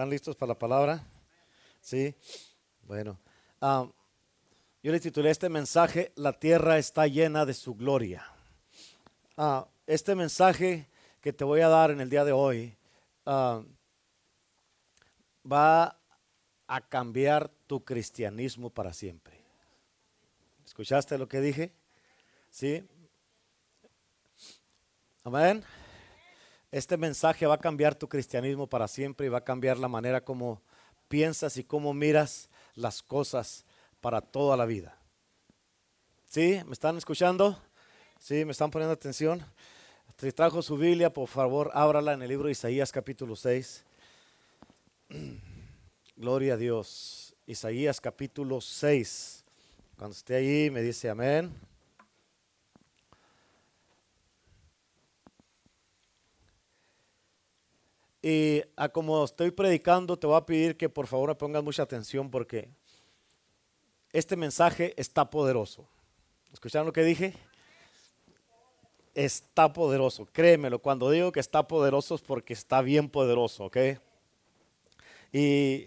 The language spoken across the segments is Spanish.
¿Están listos para la palabra? Sí. Bueno. ah, yo le titulé este mensaje, La tierra está llena de su gloria. Ah, este mensaje que te voy a dar en el día de hoy ah, va a cambiar tu cristianismo para siempre. ¿Escuchaste lo que dije? ¿Sí? Amén. Este mensaje va a cambiar tu cristianismo para siempre y va a cambiar la manera como piensas y cómo miras las cosas para toda la vida. ¿Sí? ¿Me están escuchando? ¿Sí? ¿Me están poniendo atención? Si trajo su Biblia, por favor, ábrala en el libro de Isaías capítulo 6. Gloria a Dios. Isaías capítulo 6. Cuando esté ahí, me dice amén. Y a como estoy predicando, te voy a pedir que por favor pongas mucha atención porque este mensaje está poderoso. ¿Escucharon lo que dije? Está poderoso, créemelo. Cuando digo que está poderoso es porque está bien poderoso, ¿ok? Y,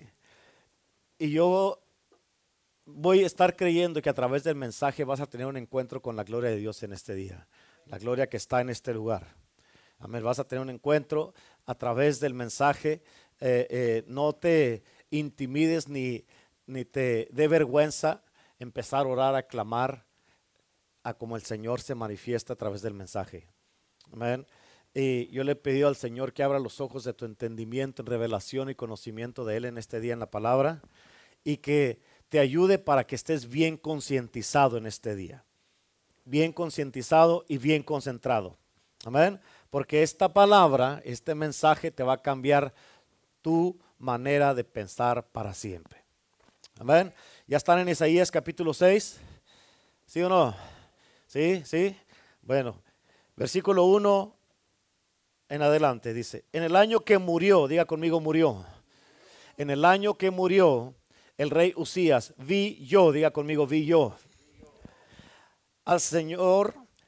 y yo voy a estar creyendo que a través del mensaje vas a tener un encuentro con la gloria de Dios en este día. La gloria que está en este lugar. Amén. Vas a tener un encuentro a través del mensaje. Eh, eh, no te intimides ni, ni te dé vergüenza empezar a orar, a clamar a como el Señor se manifiesta a través del mensaje. Amén. Y yo le he pedido al Señor que abra los ojos de tu entendimiento en revelación y conocimiento de Él en este día en la palabra y que te ayude para que estés bien concientizado en este día. Bien concientizado y bien concentrado. Amén. Porque esta palabra, este mensaje te va a cambiar tu manera de pensar para siempre. Amén. ¿Ya están en Isaías capítulo 6? ¿Sí o no? ¿Sí? ¿Sí? Bueno, versículo 1 en adelante dice, en el año que murió, diga conmigo murió, en el año que murió el rey Usías, vi yo, diga conmigo, vi yo, al Señor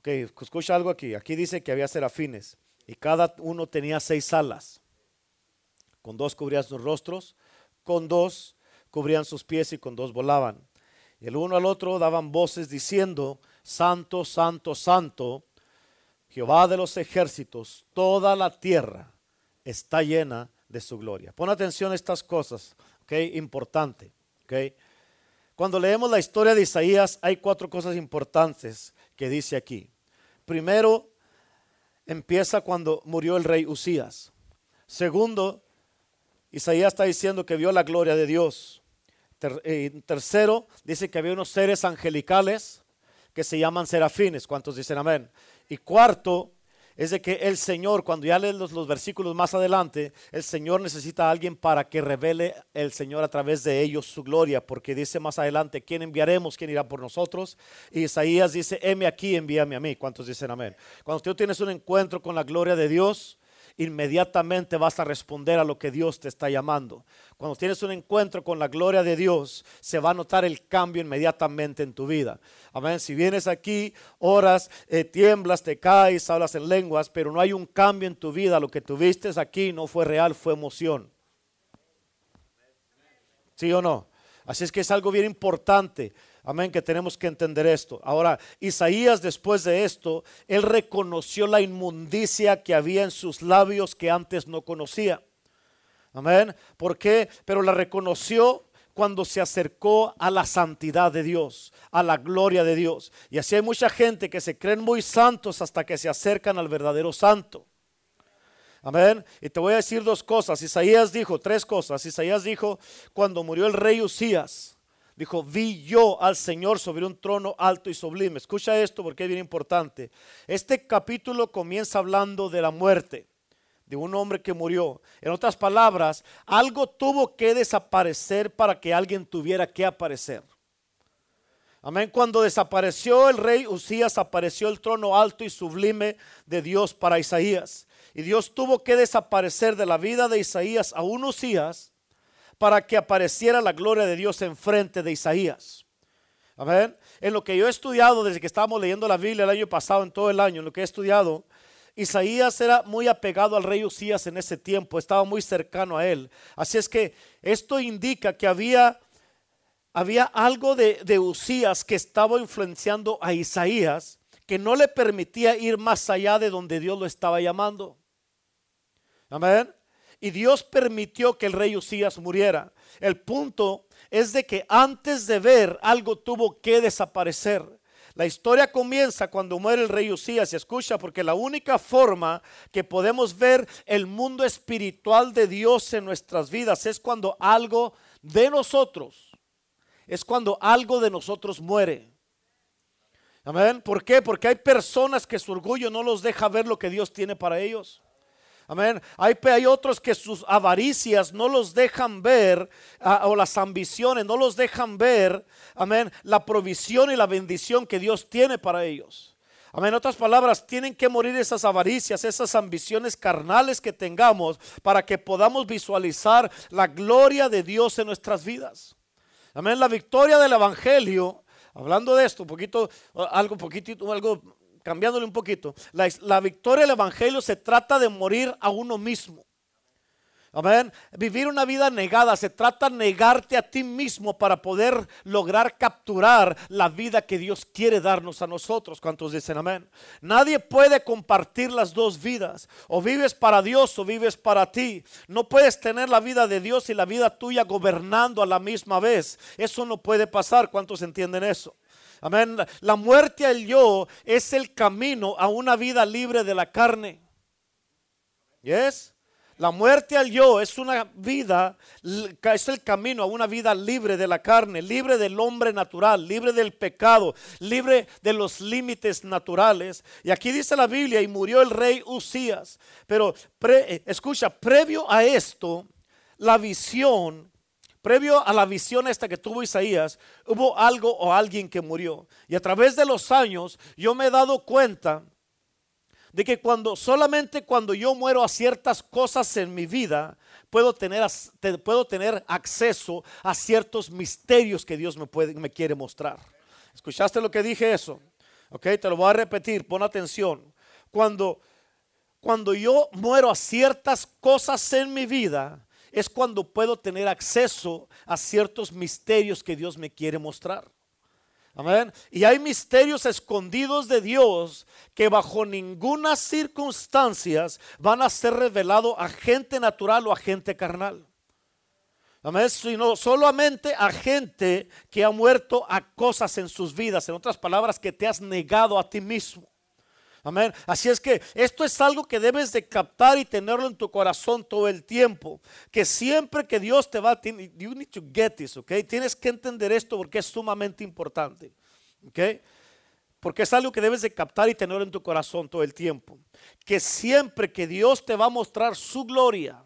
Ok, escucha algo aquí. Aquí dice que había serafines y cada uno tenía seis alas. Con dos cubrían sus rostros, con dos cubrían sus pies y con dos volaban. Y el uno al otro daban voces diciendo, Santo, Santo, Santo, Jehová de los ejércitos, toda la tierra está llena de su gloria. Pon atención a estas cosas, ok, importante. Cuando leemos la historia de Isaías hay cuatro cosas importantes que dice aquí. Primero, empieza cuando murió el rey Usías. Segundo, Isaías está diciendo que vio la gloria de Dios. Ter eh, tercero, dice que había unos seres angelicales que se llaman serafines. ¿Cuántos dicen amén? Y cuarto, es de que el Señor, cuando ya lees los, los, versículos más adelante, el Señor necesita a alguien para que revele el Señor a través de ellos su gloria, porque dice más adelante, ¿quién enviaremos? ¿Quién irá por nosotros? Y Isaías dice, heme aquí, envíame a mí. ¿Cuántos dicen amén? Cuando tú tienes un encuentro con la gloria de Dios, inmediatamente vas a responder a lo que Dios te está llamando. Cuando tienes un encuentro con la gloria de Dios, se va a notar el cambio inmediatamente en tu vida. Amén. Si vienes aquí, oras, eh, tiemblas, te caes, hablas en lenguas, pero no hay un cambio en tu vida, lo que tuviste aquí no fue real, fue emoción. ¿Sí o no? Así es que es algo bien importante. Amén, que tenemos que entender esto. Ahora, Isaías después de esto, él reconoció la inmundicia que había en sus labios que antes no conocía. Amén. ¿Por qué? Pero la reconoció cuando se acercó a la santidad de Dios, a la gloria de Dios. Y así hay mucha gente que se creen muy santos hasta que se acercan al verdadero santo. Amén. Y te voy a decir dos cosas. Isaías dijo tres cosas. Isaías dijo, cuando murió el rey Usías, dijo, vi yo al Señor sobre un trono alto y sublime. Escucha esto porque es bien importante. Este capítulo comienza hablando de la muerte de un hombre que murió. En otras palabras, algo tuvo que desaparecer para que alguien tuviera que aparecer. Amén. Cuando desapareció el rey Usías, apareció el trono alto y sublime de Dios para Isaías. Y Dios tuvo que desaparecer de la vida de Isaías a un Usías para que apareciera la gloria de Dios enfrente de Isaías. Amén. En lo que yo he estudiado desde que estábamos leyendo la Biblia el año pasado, en todo el año, en lo que he estudiado, Isaías era muy apegado al rey Usías en ese tiempo, estaba muy cercano a él. Así es que esto indica que había había algo de, de Usías que estaba influenciando a Isaías que no le permitía ir más allá de donde Dios lo estaba llamando. Amén. Y Dios permitió que el rey Usías muriera. El punto es de que antes de ver algo tuvo que desaparecer. La historia comienza cuando muere el rey Usías. Y escucha, porque la única forma que podemos ver el mundo espiritual de Dios en nuestras vidas es cuando algo de nosotros es cuando algo de nosotros muere. Amén. ¿Por qué? Porque hay personas que su orgullo no los deja ver lo que Dios tiene para ellos. Amén. Hay, hay otros que sus avaricias no los dejan ver, ah, o las ambiciones no los dejan ver, amén, la provisión y la bendición que Dios tiene para ellos. Amén. En otras palabras, tienen que morir esas avaricias, esas ambiciones carnales que tengamos para que podamos visualizar la gloria de Dios en nuestras vidas. Amén. La victoria del Evangelio, hablando de esto, un poquito, algo poquitito, algo cambiándole un poquito. La, victoria del Evangelio se trata de morir a uno mismo. Amén. Vivir una vida negada se trata de negarte a ti mismo para poder lograr capturar la vida que Dios quiere darnos a nosotros. ¿Cuántos dicen amén? Nadie puede compartir las dos vidas. O vives para Dios o vives para ti. No puedes tener la vida de Dios y la vida tuya gobernando a la misma vez. Eso no puede pasar. ¿Cuántos entienden eso? Amén. La muerte al yo es el camino a una vida libre de la carne. ¿Yes? La muerte al yo es una vida, es el camino a una vida libre de la carne, libre del hombre natural, libre del pecado, libre de los límites naturales. Y aquí dice la Biblia, y murió el rey Usías. Pero eh, escucha, previo a esto, la visión, previo a la visión esta que tuvo Isaías, hubo algo o alguien que murió. Y a través de los años yo me he dado cuenta de que cuando solamente cuando yo muero a ciertas cosas en mi vida, puedo tener, puedo tener acceso a ciertos misterios que Dios me, puede, me quiere mostrar. ¿Escuchaste lo que dije eso? Ok, te lo voy a repetir, pon atención. Cuando, cuando yo muero a ciertas cosas en mi vida, es cuando puedo tener acceso a ciertos misterios que Dios me quiere mostrar. Amén. Y hay misterios escondidos de Dios que bajo ninguna circunstancias van a ser revelados a gente natural o a gente carnal. Amén. Sino solamente a gente que ha muerto a cosas en sus vidas. En otras palabras, que te has negado a ti mismo. Amén. Así es que esto es algo que debes de captar y tenerlo en tu corazón todo el tiempo. Que siempre que Dios te va, you need to get this, ok. Tienes que entender esto porque es sumamente importante, ok. Porque es algo que debes de captar y tenerlo en tu corazón todo el tiempo. Que siempre que Dios te va a mostrar su gloria,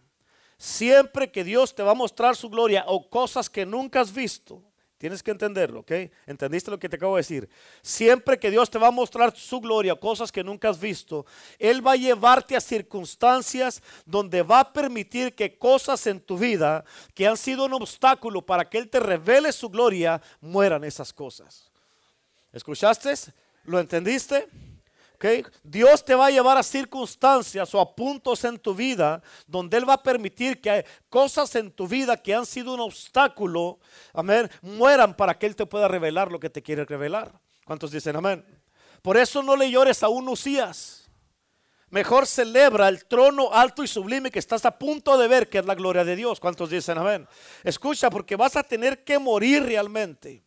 siempre que Dios te va a mostrar su gloria o cosas que nunca has visto, Tienes que entenderlo, ¿ok? ¿Entendiste lo que te acabo de decir? Siempre que Dios te va a mostrar su gloria, cosas que nunca has visto, Él va a llevarte a circunstancias donde va a permitir que cosas en tu vida que han sido un obstáculo para que Él te revele su gloria, mueran esas cosas. ¿Escuchaste? ¿Lo entendiste? Dios te va a llevar a circunstancias o a puntos en tu vida donde Él va a permitir que cosas en tu vida que han sido un obstáculo, amén, mueran para que Él te pueda revelar lo que te quiere revelar. ¿Cuántos dicen amén? Por eso no le llores a un Usías. Mejor celebra el trono alto y sublime que estás a punto de ver, que es la gloria de Dios. ¿Cuántos dicen amén? Escucha, porque vas a tener que morir realmente.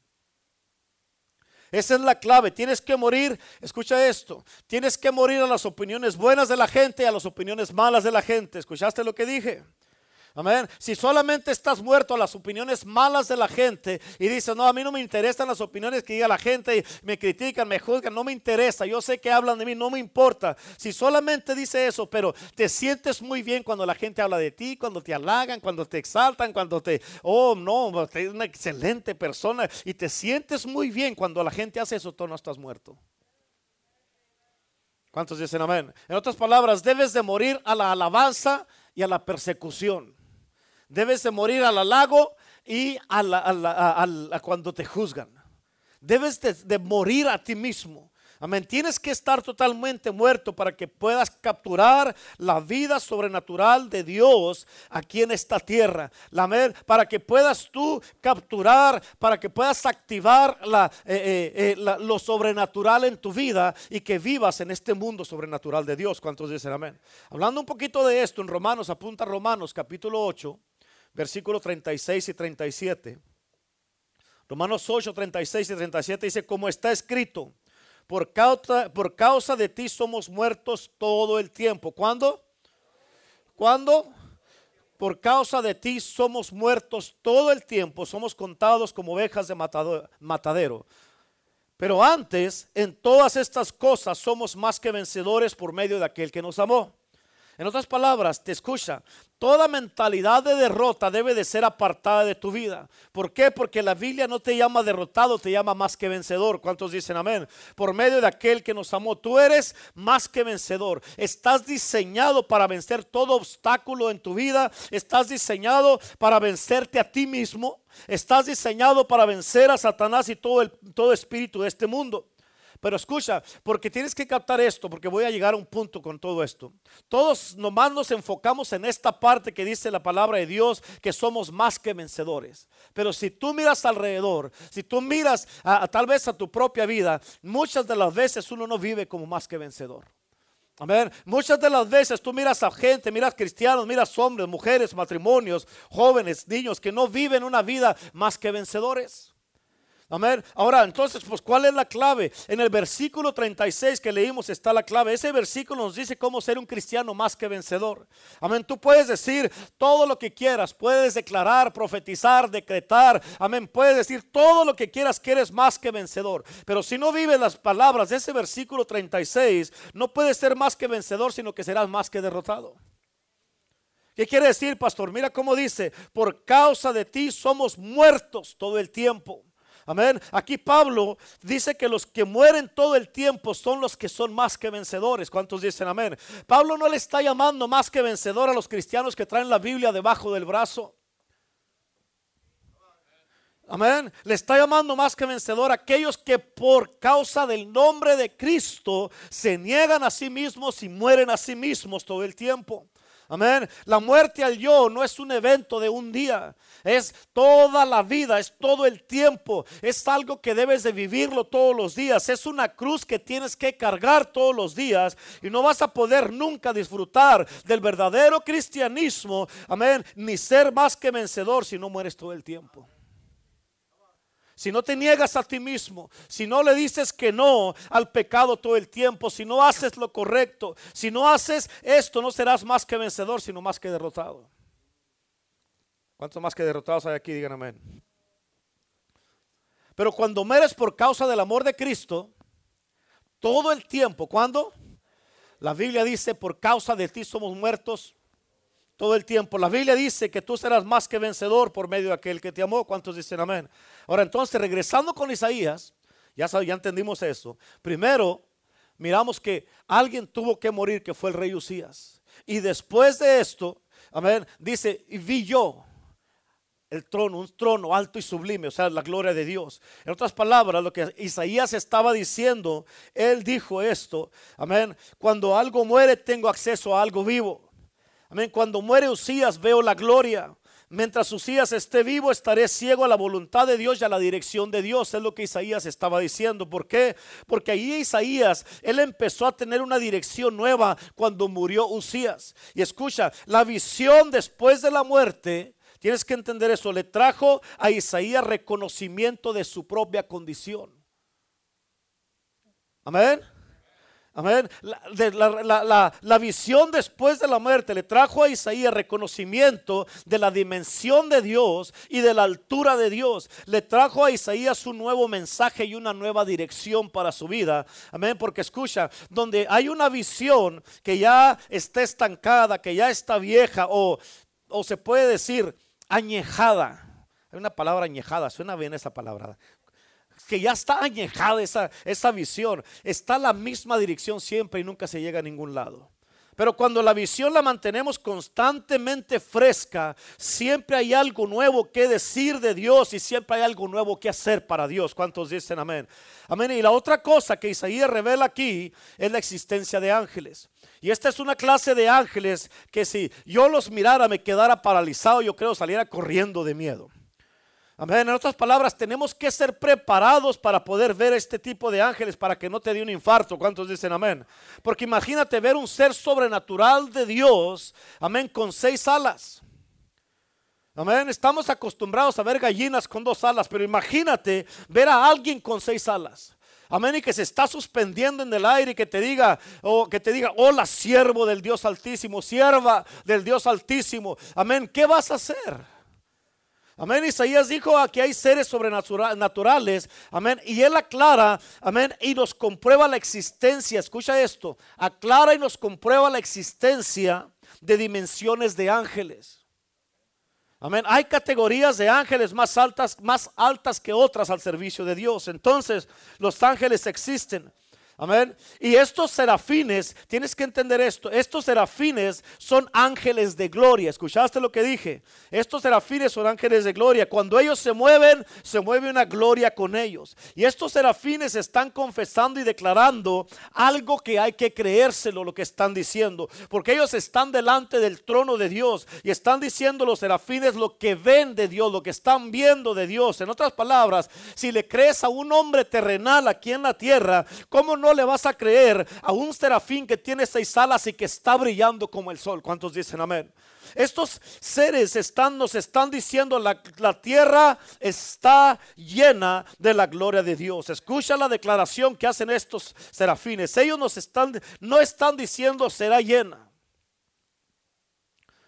Esa es la clave. Tienes que morir, escucha esto, tienes que morir a las opiniones buenas de la gente y a las opiniones malas de la gente. ¿Escuchaste lo que dije? Amén. Si solamente estás muerto a las opiniones malas de la gente y dices, no, a mí no me interesan las opiniones que diga la gente, me critican, me juzgan, no me interesa, yo sé que hablan de mí, no me importa. Si solamente dice eso, pero te sientes muy bien cuando la gente habla de ti, cuando te halagan, cuando te exaltan, cuando te, oh, no, eres una excelente persona y te sientes muy bien cuando la gente hace eso, tú no estás muerto. ¿Cuántos dicen amén? En otras palabras, debes de morir a la alabanza y a la persecución. Debes de morir al halago y a, cuando te juzgan. Debes de morir a ti mismo. Amén. Tienes que estar totalmente muerto para que puedas capturar la vida sobrenatural de Dios aquí en esta tierra. Amén. Para que puedas tú capturar, para que puedas activar eh, eh, eh, lo sobrenatural en tu vida y que vivas en este mundo sobrenatural de Dios. ¿Cuántos dicen amén? Hablando un poquito de esto en Romanos, apunta Romanos capítulo 8, versículos 36 y 37. Romanos 8, 36 y 37 dice, como está escrito por causa, por causa de ti somos muertos todo el tiempo. ¿Cuándo? ¿Cuándo? Por causa de ti somos muertos todo el tiempo, somos contados como ovejas de matadero. Pero antes, en todas estas cosas somos más que vencedores por medio de aquel que nos amó. En otras palabras, te escucha, toda mentalidad de derrota debe de ser apartada de tu vida. ¿Por qué? Porque la Biblia no te llama derrotado, te llama más que vencedor. ¿Cuántos dicen amén? Por medio de aquel que nos amó, tú eres más que vencedor. Estás diseñado para vencer todo obstáculo en tu vida. Estás diseñado para vencerte a ti mismo. Estás diseñado para vencer a Satanás y todo el todo espíritu de este mundo. Pero escucha, porque tienes que captar esto, porque voy a llegar a un punto con todo esto. Todos nomás nos enfocamos en esta parte que dice la palabra de Dios, que somos más que vencedores. Pero si tú miras alrededor, si tú miras a, tal vez a tu propia vida, muchas de las veces uno no vive como más que vencedor. A ver, muchas de las veces tú miras a gente, miras cristianos, miras hombres, mujeres, matrimonios, jóvenes, niños que no viven una vida más que vencedores. Amén. Ahora, entonces, pues, ¿cuál es la clave? En el versículo 36 que leímos está la clave. Ese versículo nos dice cómo ser un cristiano más que vencedor. Amén. Tú puedes decir todo lo que quieras. Puedes declarar, profetizar, decretar. Amén. Puedes decir todo lo que quieras que eres más que vencedor. Pero si no vives las palabras de ese versículo 36, no puedes ser más que vencedor, sino que serás más que derrotado. ¿Qué quiere decir, pastor? Mira cómo dice, por causa de ti somos muertos todo el tiempo. Amén. Aquí Pablo dice que los que mueren todo el tiempo son los que son más que vencedores. ¿Cuántos dicen amén? Pablo no le está llamando más que vencedor a los cristianos que traen la Biblia debajo del brazo. Amén. Le está llamando más que vencedor a aquellos que por causa del nombre de Cristo se niegan a sí mismos y mueren a sí mismos todo el tiempo. Amén. La muerte al yo no es un evento de un día, es toda la vida, es todo el tiempo, es algo que debes de vivirlo todos los días, es una cruz que tienes que cargar todos los días y no vas a poder nunca disfrutar del verdadero cristianismo, amén, ni ser más que vencedor si no mueres todo el tiempo si no te niegas a ti mismo, si no le dices que no al pecado todo el tiempo, si no haces lo correcto, si no haces esto, no serás más que vencedor, sino más que derrotado. ¿Cuántos más que derrotados hay aquí? Digan amén. Pero cuando mueres por causa del amor de Cristo, todo el tiempo, ¿cuándo? La Biblia dice, por causa de ti somos muertos todo el tiempo. La Biblia dice que tú serás más que vencedor por medio de aquel que te amó. ¿Cuántos dicen amén? Ahora entonces, regresando con Isaías, ya, ya entendimos eso. Primero, miramos que alguien tuvo que morir, que fue el rey Usías. Y después de esto, amén, dice, y vi yo el trono, un trono alto y sublime, o sea, la gloria de Dios. En otras palabras, lo que Isaías estaba diciendo, él dijo esto, amén, cuando algo muere tengo acceso a algo vivo. Amén. Cuando muere Usías veo la gloria. Mientras Usías esté vivo, estaré ciego a la voluntad de Dios y a la dirección de Dios. Es lo que Isaías estaba diciendo. ¿Por qué? Porque ahí Isaías, él empezó a tener una dirección nueva cuando murió Usías. Y escucha, la visión después de la muerte, tienes que entender eso, le trajo a Isaías reconocimiento de su propia condición. Amén. Amén. La, visión después de la muerte le trajo a Isaías reconocimiento de la dimensión de Dios y de la altura de Dios. Le trajo a Isaías un nuevo mensaje y una nueva dirección para su vida. Amén. Porque escucha, donde hay una visión que ya está estancada, que ya está vieja o, o se puede decir añejada. Hay una palabra añejada, suena bien esa palabra que ya está añejada esa, esa visión. Está la misma dirección siempre y nunca se llega a ningún lado. Pero cuando la visión la mantenemos constantemente fresca, siempre hay algo nuevo que decir de Dios y siempre hay algo nuevo que hacer para Dios. ¿Cuántos dicen amén? Amén. Y la otra cosa que Isaías revela aquí es la existencia de ángeles. Y esta es una clase de ángeles que si yo los mirara me quedara paralizado, yo creo saliera corriendo de miedo. Amén. En otras palabras, tenemos que ser preparados para poder ver este tipo de ángeles para que no te dé un infarto. ¿Cuántos dicen amén? Porque imagínate ver un ser sobrenatural de Dios, amén, con seis alas. Amén. Estamos acostumbrados a ver gallinas con dos alas, pero imagínate ver a alguien con seis alas. Amén. Y que se está suspendiendo en el aire y que te diga, o que te diga, hola, siervo del Dios Altísimo, sierva del Dios Altísimo. Amén. ¿Qué vas a hacer? Amén. Isaías dijo que hay seres sobrenaturales. Amén. Y él aclara, amén, y nos comprueba la existencia. Escucha esto. Aclara y nos comprueba la existencia de dimensiones de ángeles. Amén. Hay categorías de ángeles más altas, más altas que otras al servicio de Dios. Entonces, los ángeles existen. Amén. Y estos serafines, tienes que entender esto, estos serafines son ángeles de gloria. ¿Escuchaste lo que dije? Estos serafines son ángeles de gloria. Cuando ellos se mueven, se mueve una gloria con ellos. Y estos serafines están confesando y declarando algo que hay que creérselo lo que están diciendo. Porque ellos están delante del trono de Dios y están diciendo los serafines lo que ven de Dios, lo que están viendo de Dios. En otras palabras, si le crees a un hombre terrenal aquí en la tierra, ¿cómo no le vas a creer a un serafín que tiene seis alas y que está brillando como el sol? ¿Cuántos dicen amén? Estos seres están, nos están diciendo la, la tierra está llena de la gloria de Dios. Escucha la declaración que hacen estos serafines. Ellos nos están, no están diciendo será llena.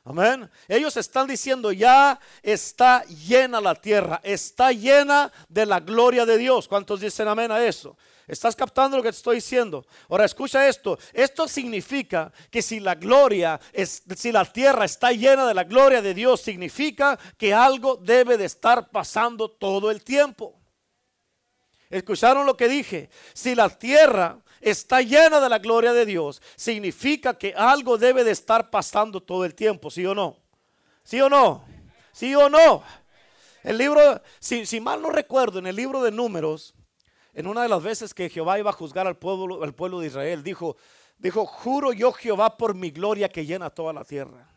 Amén. Ellos están diciendo, ya está llena la tierra, está llena de la gloria de Dios. ¿Cuántos dicen amén a eso? ¿Estás captando lo que te estoy diciendo? Ahora escucha esto. Esto significa que si la gloria, es, si la tierra está llena de la gloria de Dios, significa que algo debe de estar pasando todo el tiempo. ¿Escucharon lo que dije? Si la tierra está llena de la gloria de Dios, significa que algo debe de estar pasando todo el tiempo, ¿sí o no? ¿Sí o no? ¿Sí o no? El libro, si, si mal no recuerdo, en el libro de números, en una de las veces que Jehová iba a juzgar al pueblo, al pueblo de Israel, dijo, dijo, juro yo Jehová por mi gloria que llena toda la tierra.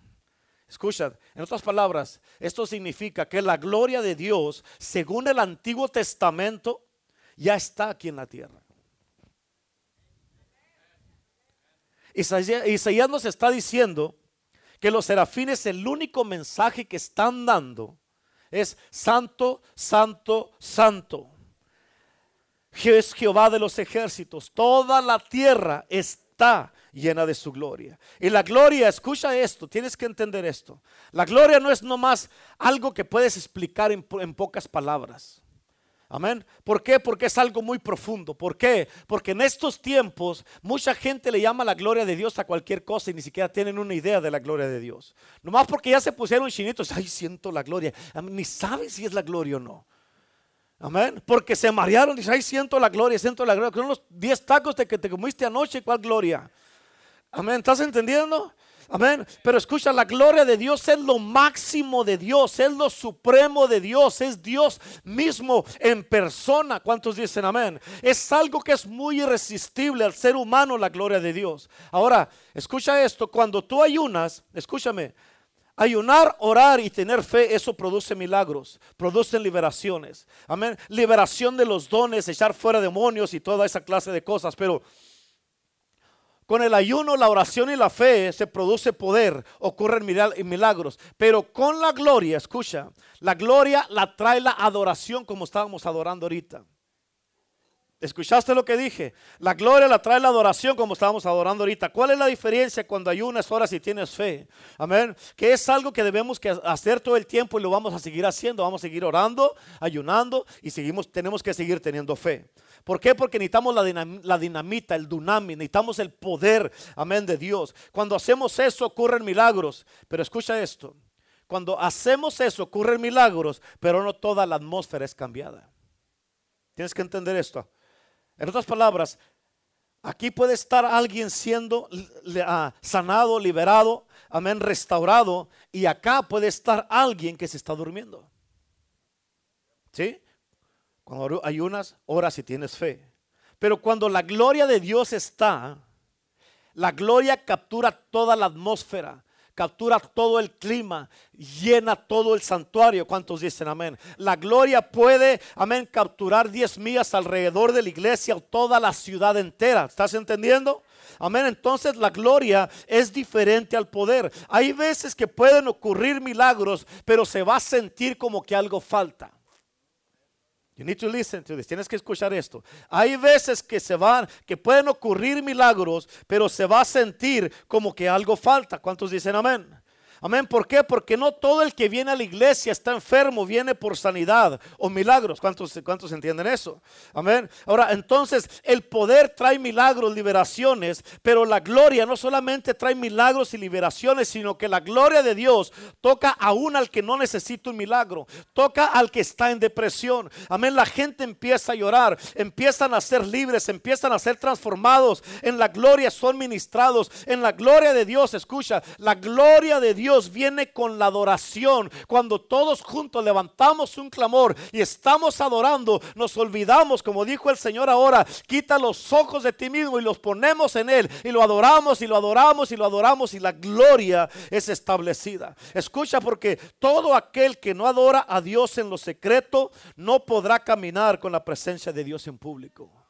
Escucha, en otras palabras, esto significa que la gloria de Dios, según el Antiguo Testamento, ya está aquí en la tierra. Isaías, Isaías nos está diciendo que los serafines el único mensaje que están dando es santo, santo, santo es Jehová de los ejércitos. Toda la tierra está llena de su gloria. Y la gloria, escucha esto, tienes que entender esto. La gloria no es nomás algo que puedes explicar en, pocas palabras. Amén. ¿Por qué? Porque es algo muy profundo. ¿Por qué? Porque en estos tiempos mucha gente le llama la gloria de Dios a cualquier cosa y ni siquiera tienen una idea de la gloria de Dios. Nomás porque ya se pusieron chinitos, ay, siento la gloria. Ni saben si es la gloria o no. Amén. Porque se marearon. Dice, ay, siento la gloria, siento la gloria. Son los 10 tacos de que te comiste anoche. ¿Cuál gloria? Amén. ¿Estás entendiendo? Amén. Pero escucha, la gloria de Dios es lo máximo de Dios, es lo supremo de Dios, es Dios mismo en persona. ¿Cuántos dicen amén? Es algo que es muy irresistible al ser humano, la gloria de Dios. Ahora, escucha esto, cuando tú ayunas, escúchame, Ayunar, orar y tener fe, eso produce milagros, producen liberaciones. Amén. Liberación de los dones, echar fuera demonios y toda esa clase de cosas. Pero con el ayuno, la oración y la fe se produce poder, ocurren milagros. Pero con la gloria, escucha, la gloria la trae la adoración como estábamos adorando ahorita. ¿Escuchaste lo que dije? La gloria la trae la adoración como estábamos adorando ahorita. ¿Cuál es la diferencia cuando ayunas, horas y tienes fe? Amén. Que es algo que debemos que hacer todo el tiempo y lo vamos a seguir haciendo. Vamos a seguir orando, ayunando y seguimos, tenemos que seguir teniendo fe. ¿Por qué? Porque necesitamos la, dinamita, el dunami, necesitamos el poder, amén, de Dios. Cuando hacemos eso ocurren milagros. Pero escucha esto, cuando hacemos eso ocurren milagros, pero no toda la atmósfera es cambiada. Tienes que entender esto. En otras palabras, aquí puede estar alguien siendo ah, sanado, liberado, amén, restaurado, y acá puede estar alguien que se está durmiendo. ¿Sí? Cuando hay unas horas y tienes fe. Pero cuando la gloria de Dios está, la gloria captura toda la atmósfera captura todo el clima, llena todo el santuario. ¿Cuántos dicen amén? La gloria puede, amén, capturar 10 millas alrededor de la iglesia o toda la ciudad entera. ¿Estás entendiendo? Amén. Entonces la gloria es diferente al poder. Hay veces que pueden ocurrir milagros, pero se va a sentir como que algo falta. You need to listen to this. Tienes que escuchar esto. Hay veces que se van, que pueden ocurrir milagros, pero se va a sentir como que algo falta. ¿Cuántos dicen amén? Amén. ¿Por qué? Porque no todo el que viene a la iglesia está enfermo, viene por sanidad o milagros. ¿Cuántos, cuántos entienden eso? Amén. Ahora, entonces, el poder trae milagros, liberaciones, pero la gloria no solamente trae milagros y liberaciones, sino que la gloria de Dios toca aún al que no necesita un milagro, toca al que está en depresión. Amén. La gente empieza a llorar, empiezan a ser libres, empiezan a ser transformados. En la gloria son ministrados. En la gloria de Dios, escucha, la gloria de Dios viene con la adoración. Cuando todos juntos levantamos un clamor y estamos adorando, nos olvidamos, como dijo el Señor ahora, quita los ojos de ti mismo y los ponemos en Él y lo adoramos y lo adoramos y lo adoramos y la gloria es establecida. Escucha porque todo aquel que no adora a Dios en lo secreto no podrá caminar con la presencia de Dios en público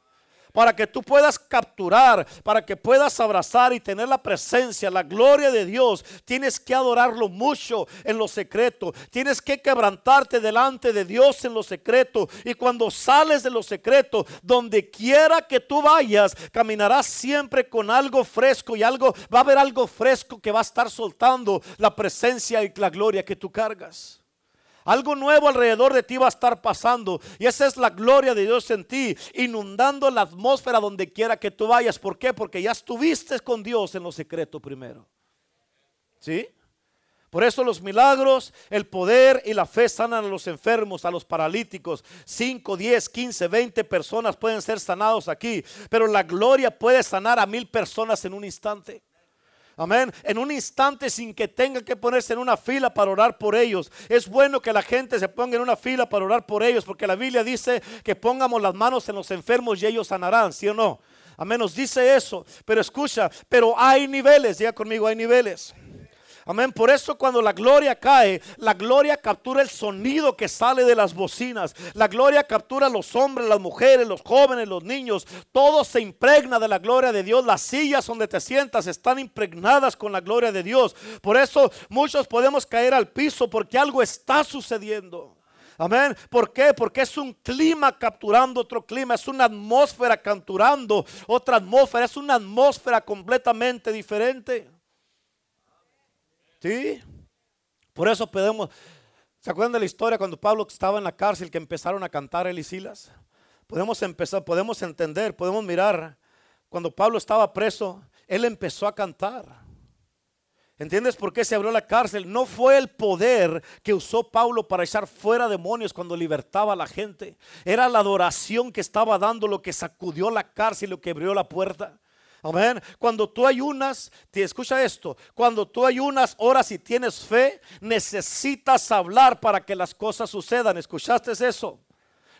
para que tú puedas capturar, para que puedas abrazar y tener la presencia, la gloria de Dios, tienes que adorarlo mucho en lo secreto. Tienes que quebrantarte delante de Dios en lo secreto. Y cuando sales de lo secreto, donde quiera que tú vayas, caminarás siempre con algo fresco y algo, va a haber algo fresco que va a estar soltando la presencia y la gloria que tú cargas. Algo nuevo alrededor de ti va a estar pasando. Y esa es la gloria de Dios en ti, inundando la atmósfera donde quiera que tú vayas. ¿Por qué? Porque ya estuviste con Dios en lo secreto primero. ¿Sí? Por eso los milagros, el poder y la fe sanan a los enfermos, a los paralíticos. 5, 10, 15, 20 personas pueden ser sanados aquí. Pero la gloria puede sanar a mil personas en un instante. Amén. En un instante sin que tenga que ponerse en una fila para orar por ellos. Es bueno que la gente se ponga en una fila para orar por ellos porque la Biblia dice que pongamos las manos en los enfermos y ellos sanarán, ¿sí o no? Amén, nos dice eso. Pero escucha, pero hay niveles, ya conmigo, hay niveles. Amén. Por eso cuando la gloria cae, la gloria captura el sonido que sale de las bocinas. La gloria captura a los hombres, las mujeres, los jóvenes, los niños. Todo se impregna de la gloria de Dios. Las sillas donde te sientas están impregnadas con la gloria de Dios. Por eso muchos podemos caer al piso porque algo está sucediendo. Amén. ¿Por qué? Porque es un clima capturando otro clima, es una atmósfera capturando otra atmósfera, es una atmósfera completamente diferente. ¿Sí? Por eso podemos, ¿se acuerdan de la historia cuando Pablo estaba en la cárcel que empezaron a cantar él y Silas? Podemos empezar, podemos entender, podemos mirar. Cuando Pablo estaba preso, él empezó a cantar. ¿Entiendes por qué se abrió la cárcel? No fue el poder que usó Pablo para echar fuera demonios cuando libertaba a la gente. Era la adoración que estaba dando lo que sacudió la cárcel lo que abrió la puerta. Amén. Cuando tú ayunas, te escucha esto. Cuando tú ayunas, oras y tienes fe, necesitas hablar para que las cosas sucedan. ¿Escuchaste eso?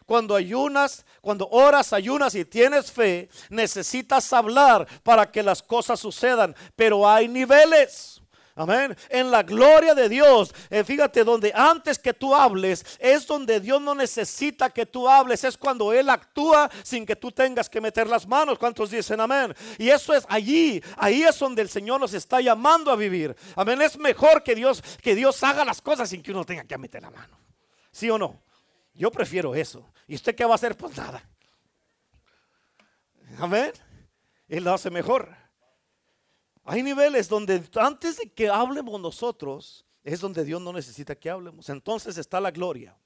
Cuando ayunas, cuando oras, ayunas y tienes fe, necesitas hablar para que las cosas sucedan. Pero hay niveles. Amén. En la gloria de Dios. Eh, fíjate, donde antes que tú hables es donde Dios no necesita que tú hables. Es cuando Él actúa sin que tú tengas que meter las manos. ¿Cuántos dicen amén? Y eso es allí. Ahí es donde el Señor nos está llamando a vivir. Amén. Es mejor que Dios, que Dios haga las cosas sin que uno tenga que meter la mano. ¿Sí o no? Yo prefiero eso. ¿Y usted qué va a hacer? Pues nada. Amén. Él lo hace mejor. Hay niveles donde antes de que hablemos nosotros, es donde Dios no necesita que hablemos. Entonces está la gloria.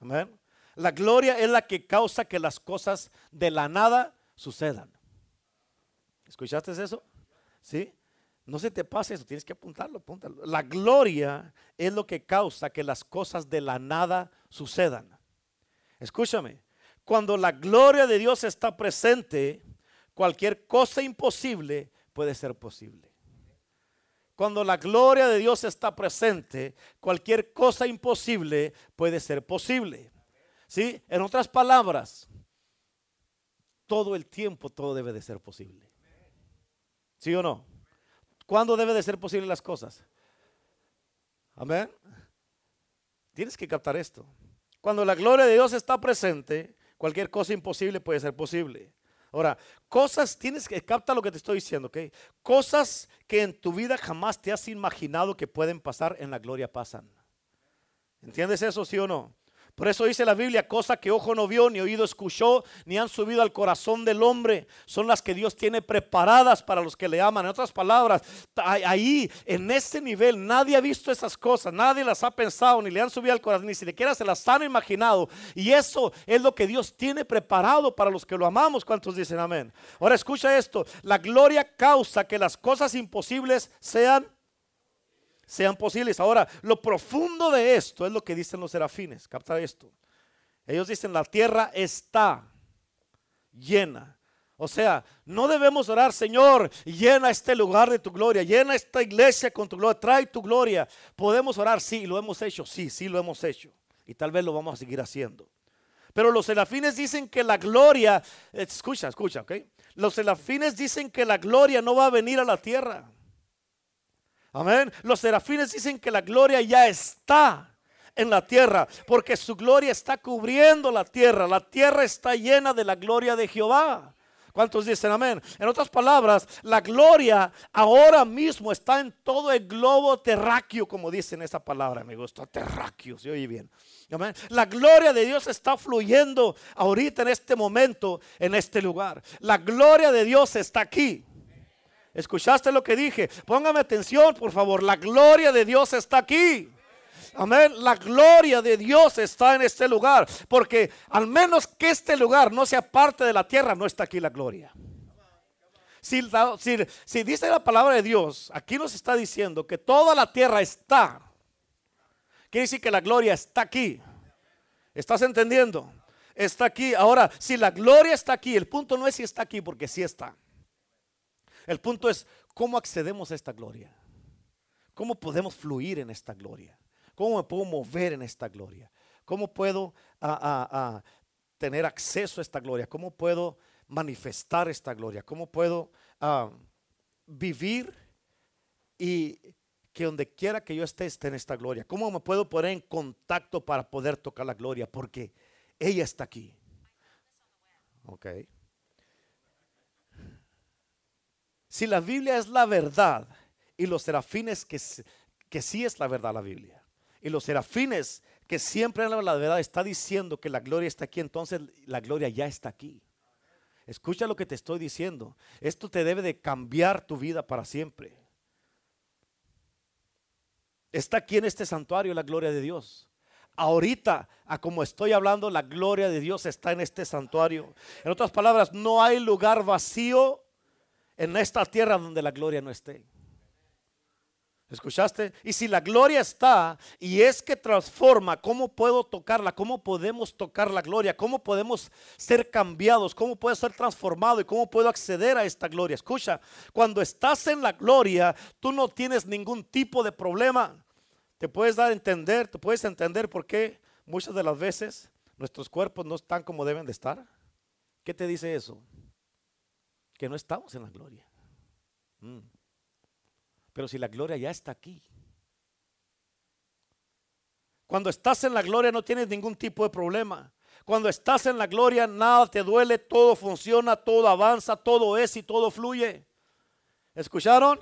Amén. La gloria es la que causa que las cosas de la nada sucedan. ¿Escuchaste eso? ¿Sí? No se te pase eso, tienes que apuntarlo, apúntalo. La gloria es lo que causa que las cosas de la nada sucedan. Escúchame, cuando la gloria de Dios está presente, cualquier cosa imposible puede ser posible. Cuando la gloria de Dios está presente, cualquier cosa imposible puede ser posible. ¿Sí? En otras palabras, todo el tiempo todo debe de ser posible. ¿Sí o no? ¿Cuándo debe de ser posible las cosas? Amén. Tienes que captar esto. Cuando la gloria de Dios está presente, cualquier cosa imposible puede ser posible. Ahora, cosas, tienes que captar lo que te estoy diciendo, ¿ok? Cosas que en tu vida jamás te has imaginado que pueden pasar, en la gloria pasan. ¿Entiendes eso, sí o no? Por eso dice la Biblia, cosa que ojo no vio, ni oído escuchó, ni han subido al corazón del hombre, son las que Dios tiene preparadas para los que le aman. En otras palabras, ahí, en ese nivel, nadie ha visto esas cosas, nadie las ha pensado, ni le han subido al corazón, ni siquiera se las han imaginado. Y eso es lo que Dios tiene preparado para los que lo amamos. ¿Cuántos dicen amén? Ahora escucha esto, la gloria causa que las cosas imposibles sean sean posibles. Ahora, lo profundo de esto es lo que dicen los serafines. Capta esto. Ellos dicen, la tierra está llena. O sea, no debemos orar, Señor, llena este lugar de tu gloria, llena esta iglesia con tu gloria, trae tu gloria. Podemos orar, sí, lo hemos hecho, sí, sí lo hemos hecho. Y tal vez lo vamos a seguir haciendo. Pero los serafines dicen que la gloria, escucha, escucha, ok. Los serafines dicen que la gloria no va a venir a la tierra. Amén. Los serafines dicen que la gloria ya está en la tierra, porque su gloria está cubriendo la tierra. La tierra está llena de la gloria de Jehová. ¿Cuántos dicen amén? En otras palabras, la gloria ahora mismo está en todo el globo terráqueo, como dicen esa palabra, me gusta, terráqueo, se oye bien. Amén. La gloria de Dios está fluyendo ahorita en este momento, en este lugar. La gloria de Dios está aquí. ¿Escuchaste lo que dije? Póngame atención, por favor. La gloria de Dios está aquí. Amén. La gloria de Dios está en este lugar. Porque al menos que este lugar no sea parte de la tierra, no está aquí la gloria. Si, si, dice la palabra de Dios, aquí nos está diciendo que toda la tierra está. Quiere decir que la gloria está aquí. ¿Estás entendiendo? Está aquí. Ahora, si la gloria está aquí, el punto no es si está aquí, porque sí está. El punto es cómo accedemos a esta gloria. ¿Cómo podemos fluir en esta gloria? ¿Cómo me puedo mover en esta gloria? ¿Cómo puedo tener acceso a esta gloria? ¿Cómo puedo manifestar esta gloria? ¿Cómo puedo vivir y que donde quiera que yo esté esté en esta gloria? ¿Cómo me puedo poner en contacto para poder tocar la gloria? Porque ella está aquí. Ok. Si la Biblia es la verdad y los serafines que, que sí es la verdad la Biblia y los serafines que siempre la verdad está diciendo que la gloria está aquí, entonces la gloria ya está aquí. Escucha lo que te estoy diciendo. Esto te debe de cambiar tu vida para siempre. Está aquí en este santuario la gloria de Dios. Ahorita, a como estoy hablando, la gloria de Dios está en este santuario. En otras palabras, no hay lugar vacío en esta tierra donde la gloria no esté. ¿Escuchaste? Y si la gloria está y es que transforma, ¿cómo puedo tocarla? ¿Cómo podemos tocar la gloria? ¿Cómo podemos ser cambiados? ¿Cómo puedo ser transformado? ¿Y cómo puedo acceder a esta gloria? Escucha, cuando estás en la gloria, tú no tienes ningún tipo de problema. Te puedes dar a entender, te puedes entender por qué muchas de las veces nuestros cuerpos no están como deben de estar. ¿Qué te dice eso? Que no estamos en la gloria. Mm. Pero si la gloria ya está aquí. Cuando estás en la gloria no tienes ningún tipo de problema. Cuando estás en la gloria nada te duele, todo funciona, todo avanza, todo es y todo fluye. ¿Escucharon?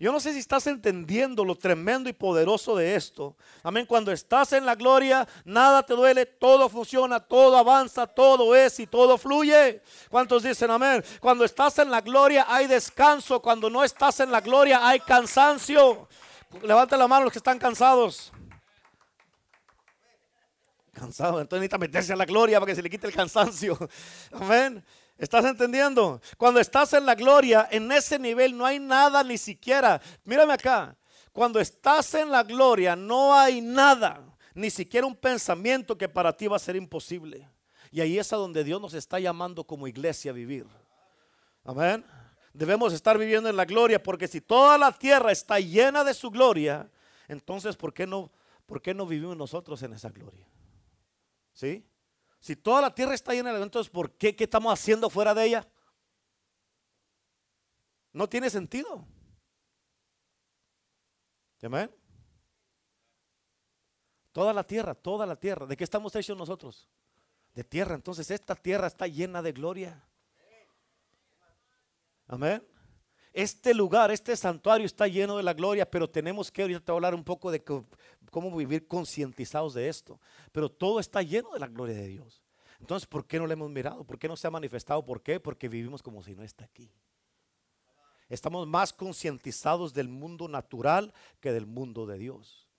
Yo no sé si estás entendiendo lo tremendo y poderoso de esto. Amén. Cuando estás en la gloria, nada te duele, todo funciona, todo avanza, todo es y todo fluye. ¿Cuántos dicen amén? Cuando estás en la gloria hay descanso. Cuando no estás en la gloria hay cansancio. Levanta la mano los que están cansados. Cansado, entonces necesita meterse a la gloria para que se le quite el cansancio. Amén. ¿Estás entendiendo? Cuando estás en la gloria, en ese nivel no hay nada ni siquiera. Mírame acá. Cuando estás en la gloria, no hay nada, ni siquiera un pensamiento que para ti va a ser imposible. Y ahí es a donde Dios nos está llamando como iglesia a vivir. Amén. Debemos estar viviendo en la gloria porque si toda la tierra está llena de su gloria, entonces ¿por qué no, por qué no vivimos nosotros en esa gloria? ¿Sí? Si toda la tierra está llena de entonces ¿por qué? ¿Qué estamos haciendo fuera de ella? No tiene sentido. Amén. Toda la tierra, toda la tierra. ¿De qué estamos hechos nosotros? De tierra. Entonces esta tierra está llena de gloria. Amén. Este lugar, este santuario está lleno de la gloria, pero tenemos que, ahorita te voy a hablar un poco de cómo vivir concientizados de esto. Pero todo está lleno de la gloria de Dios. Entonces, ¿por qué no lo hemos mirado? ¿Por qué no se ha manifestado? ¿Por qué? Porque vivimos como si no está aquí. Estamos más concientizados del mundo natural que del mundo de Dios.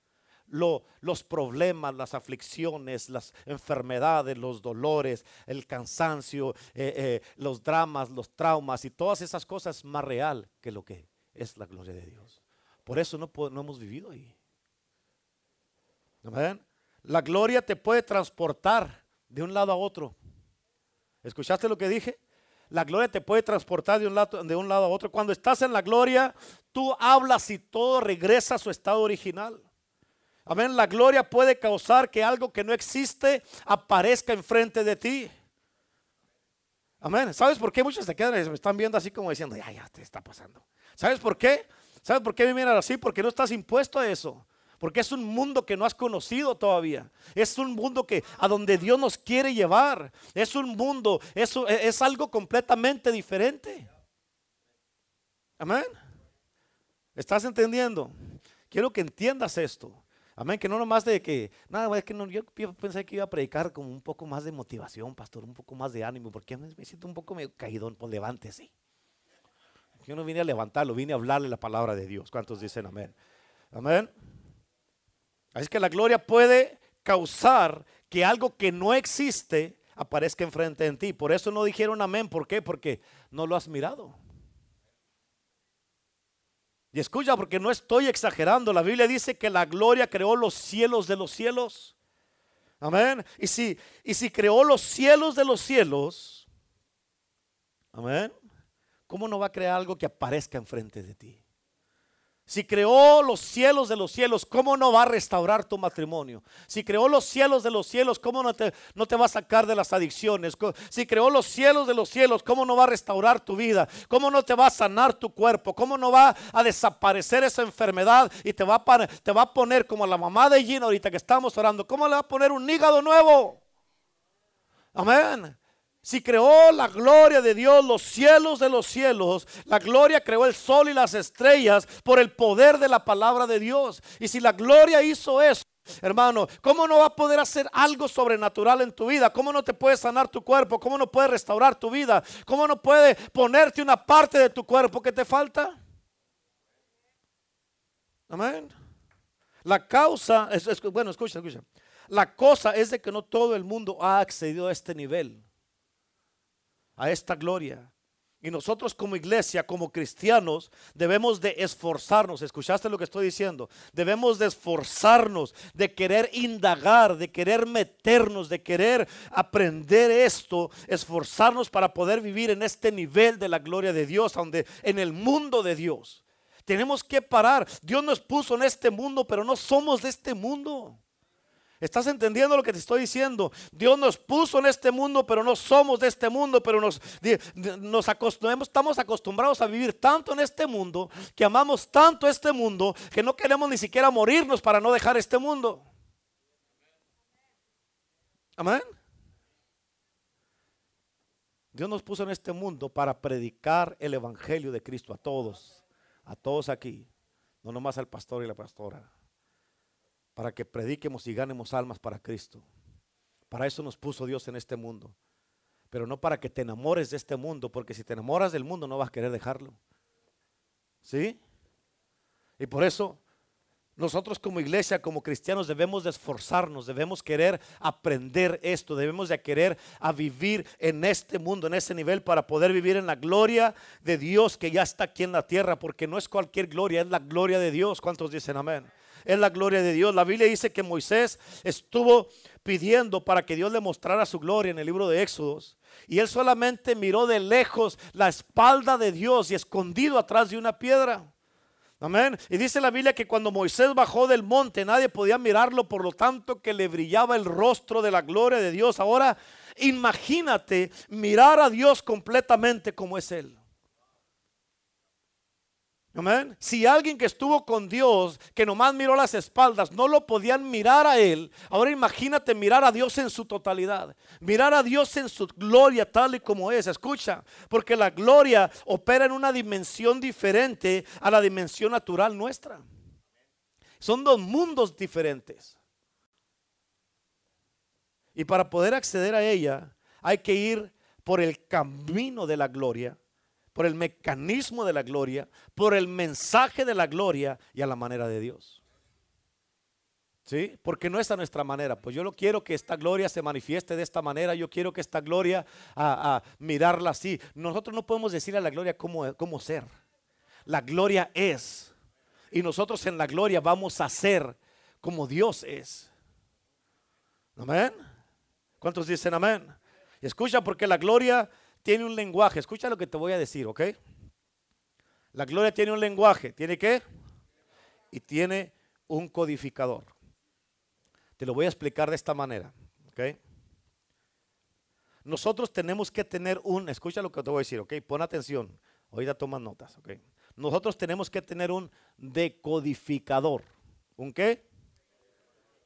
Los problemas, las aflicciones, las enfermedades, los dolores, el cansancio, eh, eh, los dramas, los traumas y todas esas cosas más real que lo que es la gloria de Dios. Por eso no, no hemos vivido ahí. La gloria te puede transportar de un lado a otro. ¿Escuchaste lo que dije? La gloria te puede transportar de un, lado, de un lado a otro. Cuando estás en la gloria, tú hablas y todo regresa a su estado original. Amén. La gloria puede causar que algo que no existe aparezca enfrente de ti. Amén. ¿Sabes por qué muchos se quedan y me están viendo así como diciendo, ya, ya te está pasando? ¿Sabes por qué? ¿Sabes por qué me miran así? Porque no estás impuesto a eso. Porque es un mundo que no has conocido todavía. Es un mundo que a donde Dios nos quiere llevar. Es un mundo, eso es algo completamente diferente. Amén. ¿Estás entendiendo? Quiero que entiendas esto. Amén, que no nomás de que, nada, es que no, yo pensé que iba a predicar como un poco más de motivación, pastor, un poco más de ánimo, porque me siento un poco medio caído, pues levántese. Yo no vine a levantarlo, vine a hablarle la palabra de Dios. ¿Cuántos dicen amén? Amén. Así que la gloria puede causar que algo que no existe aparezca enfrente de ti. Por eso no dijeron amén. ¿Por qué? Porque no lo has mirado. Y escucha, porque no estoy exagerando. La Biblia dice que la gloria creó los cielos de los cielos. Amén. Y si, y si creó los cielos de los cielos, amén. ¿Cómo no va a crear algo que aparezca enfrente de ti? Si creó los cielos de los cielos, ¿cómo no va a restaurar tu matrimonio? Si creó los cielos de los cielos, ¿cómo no te, no te va a sacar de las adicciones? Si creó los cielos de los cielos, ¿cómo no va a restaurar tu vida? ¿Cómo no te va a sanar tu cuerpo? ¿Cómo no va a desaparecer esa enfermedad y te va a, te va a poner como la mamá de Gina ahorita que estamos orando? ¿Cómo le va a poner un hígado nuevo? Amén. Si creó la gloria de Dios, los cielos de los cielos, la gloria creó el sol y las estrellas por el poder de la palabra de Dios. Y si la gloria hizo eso, hermano, ¿cómo no va a poder hacer algo sobrenatural en tu vida? ¿Cómo no te puede sanar tu cuerpo? ¿Cómo no puede restaurar tu vida? ¿Cómo no puede ponerte una parte de tu cuerpo que te falta? Amén. La causa, es, bueno, escucha, escucha. La cosa es de que no todo el mundo ha accedido a este nivel a esta gloria. Y nosotros como iglesia, como cristianos, debemos de esforzarnos. ¿Escuchaste lo que estoy diciendo? Debemos de esforzarnos, de querer indagar, de querer meternos, de querer aprender esto, esforzarnos para poder vivir en este nivel de la gloria de Dios, donde en el mundo de Dios. Tenemos que parar. Dios nos puso en este mundo, pero no somos de este mundo. ¿Estás entendiendo lo que te estoy diciendo? Dios nos puso en este mundo, pero no somos de este mundo, pero nos, nos estamos acostumbrados a vivir tanto en este mundo, que amamos tanto este mundo, que no queremos ni siquiera morirnos para no dejar este mundo. Amén. Dios nos puso en este mundo para predicar el Evangelio de Cristo a todos, a todos aquí, no nomás al pastor y la pastora, para que prediquemos y ganemos almas para Cristo. Para eso nos puso Dios en este mundo. Pero no para que te enamores de este mundo, porque si te enamoras del mundo no vas a querer dejarlo. ¿Sí? Y por eso nosotros como iglesia, como cristianos, debemos de esforzarnos, debemos querer aprender esto, debemos de querer a vivir en este mundo, en ese nivel, para poder vivir en la gloria de Dios que ya está aquí en la tierra, porque no es cualquier gloria, es la gloria de Dios. ¿Cuántos dicen amén? Es la gloria de Dios. La Biblia dice que Moisés estuvo pidiendo para que Dios le mostrara su gloria en el libro de Éxodos. Y él solamente miró de lejos la espalda de Dios y escondido atrás de una piedra. Amén. Y dice la Biblia que cuando Moisés bajó del monte nadie podía mirarlo, por lo tanto que le brillaba el rostro de la gloria de Dios. Ahora imagínate mirar a Dios completamente como es Él. Amén. Si alguien que estuvo con Dios, que nomás miró las espaldas, no lo podían mirar a Él, ahora imagínate mirar a Dios en su totalidad. Mirar a Dios en su gloria tal y como es. Escucha, porque la gloria opera en una dimensión diferente a la dimensión natural nuestra. Son dos mundos diferentes. Y para poder acceder a ella, hay que ir por el camino de la gloria por el mecanismo de la gloria, por el mensaje de la gloria y a la manera de Dios. ¿Sí? Porque no es a nuestra manera. Pues yo lo quiero que esta gloria se manifieste de esta manera. Yo quiero que esta gloria a, mirarla así. Nosotros no podemos decir a la gloria cómo, cómo ser. La gloria es. Y nosotros en la gloria vamos a ser como Dios es. Amén. ¿Cuántos dicen amén? Y escucha, porque la gloria tiene un lenguaje. Escucha lo que te voy a decir, ¿ok? La gloria tiene un lenguaje. ¿Tiene qué? Y tiene un codificador. Te lo voy a explicar de esta manera, ¿ok? Nosotros tenemos que tener un, escucha lo que te voy a decir, ¿ok? Pon atención. Ahorita toma notas, ¿ok? Nosotros tenemos que tener un decodificador. ¿Un qué?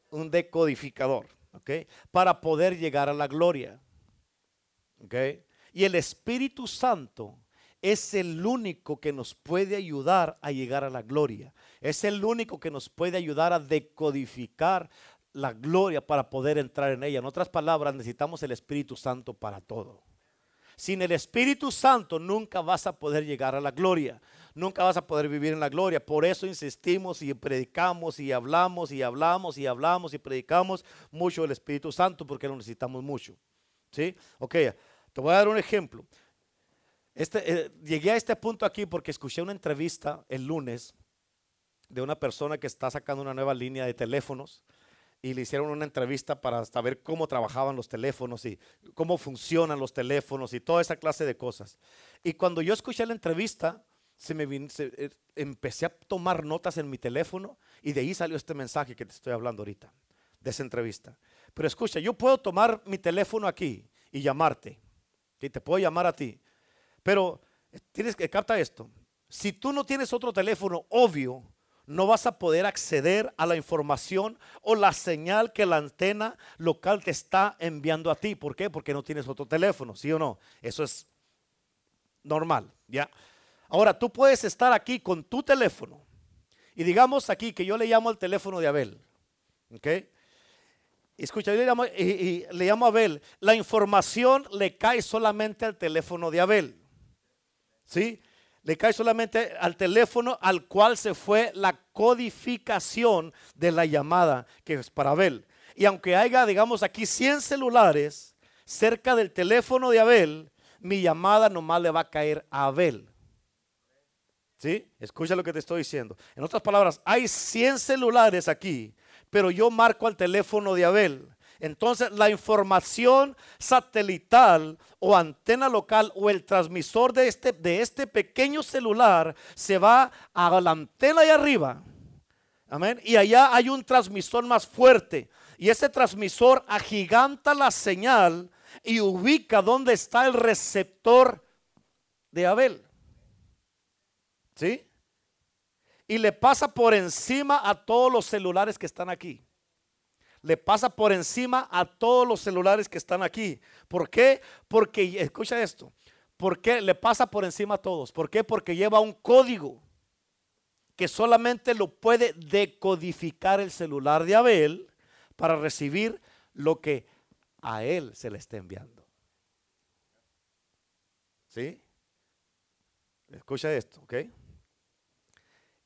Un decodificador, ¿ok? Para poder llegar a la gloria. ¿Ok? Y el Espíritu Santo es el único que nos puede ayudar a llegar a la gloria. Es el único que nos puede ayudar a decodificar la gloria para poder entrar en ella. En otras palabras, necesitamos el Espíritu Santo para todo. Sin el Espíritu Santo nunca vas a poder llegar a la gloria. Nunca vas a poder vivir en la gloria. Por eso insistimos y predicamos y hablamos y hablamos y hablamos y predicamos mucho el Espíritu Santo porque lo necesitamos mucho. ¿Sí? Ok. Te voy a dar un ejemplo. Este, eh, llegué a este punto aquí porque escuché una entrevista el lunes de una persona que está sacando una nueva línea de teléfonos y le hicieron una entrevista para saber cómo trabajaban los teléfonos y cómo funcionan los teléfonos y toda esa clase de cosas. Y cuando yo escuché la entrevista, eh, empecé a tomar notas en mi teléfono y de ahí salió este mensaje que te estoy hablando ahorita, de esa entrevista. Pero escucha, yo puedo tomar mi teléfono aquí y llamarte que te puedo llamar a ti. Pero tienes que captar esto. Si tú no tienes otro teléfono obvio, no vas a poder acceder a la información o la señal que la antena local te está enviando a ti. ¿Por qué? Porque no tienes otro teléfono, ¿sí o no? Eso es normal, ¿ya? Ahora, tú puedes estar aquí con tu teléfono y digamos aquí que yo le llamo al teléfono de Abel, ¿ok? Escucha, yo le llamo, y, le llamo a Abel. La información le cae solamente al teléfono de Abel. ¿Sí? Le cae solamente al teléfono al cual se fue la codificación de la llamada, que es para Abel. Y aunque haya, digamos, aquí 100 celulares cerca del teléfono de Abel, mi llamada nomás le va a caer a Abel. ¿Sí? Escucha lo que te estoy diciendo. En otras palabras, hay 100 celulares aquí pero yo marco al teléfono de Abel. Entonces la información satelital o antena local o el transmisor de este, de este pequeño celular se va a la antena de arriba. Amén. Y allá hay un transmisor más fuerte. Y ese transmisor agiganta la señal y ubica dónde está el receptor de Abel. ¿Sí? Y le pasa por encima a todos los celulares que están aquí. Le pasa por encima a todos los celulares que están aquí. ¿Por qué? Porque, escucha esto, ¿por qué le pasa por encima a todos? ¿Por qué? Porque lleva un código. que solamente lo puede decodificar el celular de Abel para recibir lo que a él se le está enviando. ¿Sí? Escucha esto, ¿ok?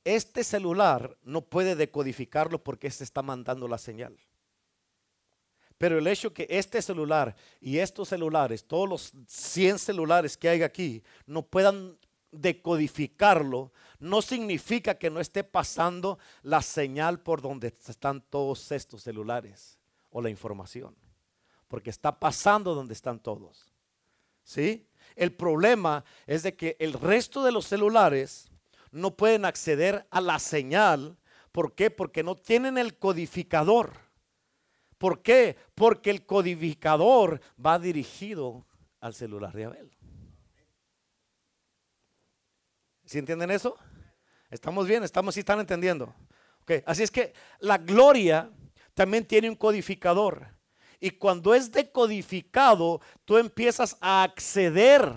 Este celular no puede decodificarlo porque se está mandando la señal. Pero el hecho que este celular y estos celulares, todos los 100 celulares que hay aquí, no puedan decodificarlo, no significa que no esté pasando la señal por donde están todos estos celulares o la información. Porque está pasando donde están todos. ¿Sí? El problema es de que el resto de los celulares no pueden acceder a la señal. ¿Por qué? Porque no tienen el codificador. ¿Por qué? Porque el codificador va dirigido al celular de Abel. ¿Sí entienden eso? ¿Estamos bien? ¿Estamos sí están entendiendo? Okay. Así es que la gloria también tiene un codificador. Y cuando es decodificado, tú empiezas a acceder,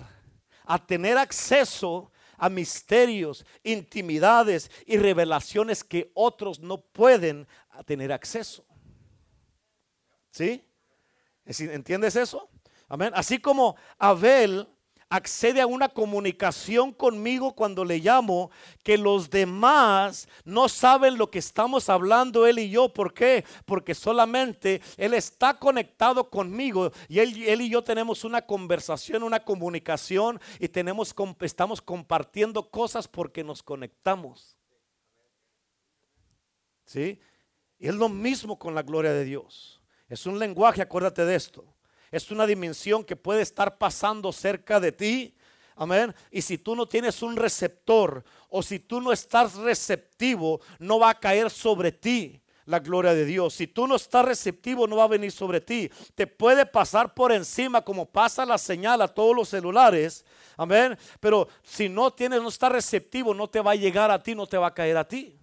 a tener acceso a misterios, intimidades y revelaciones que otros no pueden tener acceso. ¿Sí? ¿Entiendes eso? Amén. Así como Abel accede a una comunicación conmigo cuando le llamo, que los demás no saben lo que estamos hablando él y yo. ¿Por qué? Porque solamente él está conectado conmigo y él, él y yo tenemos una conversación, una comunicación y tenemos, estamos compartiendo cosas porque nos conectamos. ¿Sí? Y es lo mismo con la gloria de Dios. Es un lenguaje, acuérdate de esto es una dimensión que puede estar pasando cerca de ti. Amén. Y si tú no tienes un receptor o si tú no estás receptivo, no va a caer sobre ti la gloria de Dios. Si tú no estás receptivo, no va a venir sobre ti. Te puede pasar por encima como pasa la señal a todos los celulares. Amén. Pero si no tienes, no estás receptivo, no te va a llegar a ti, no te va a caer a ti.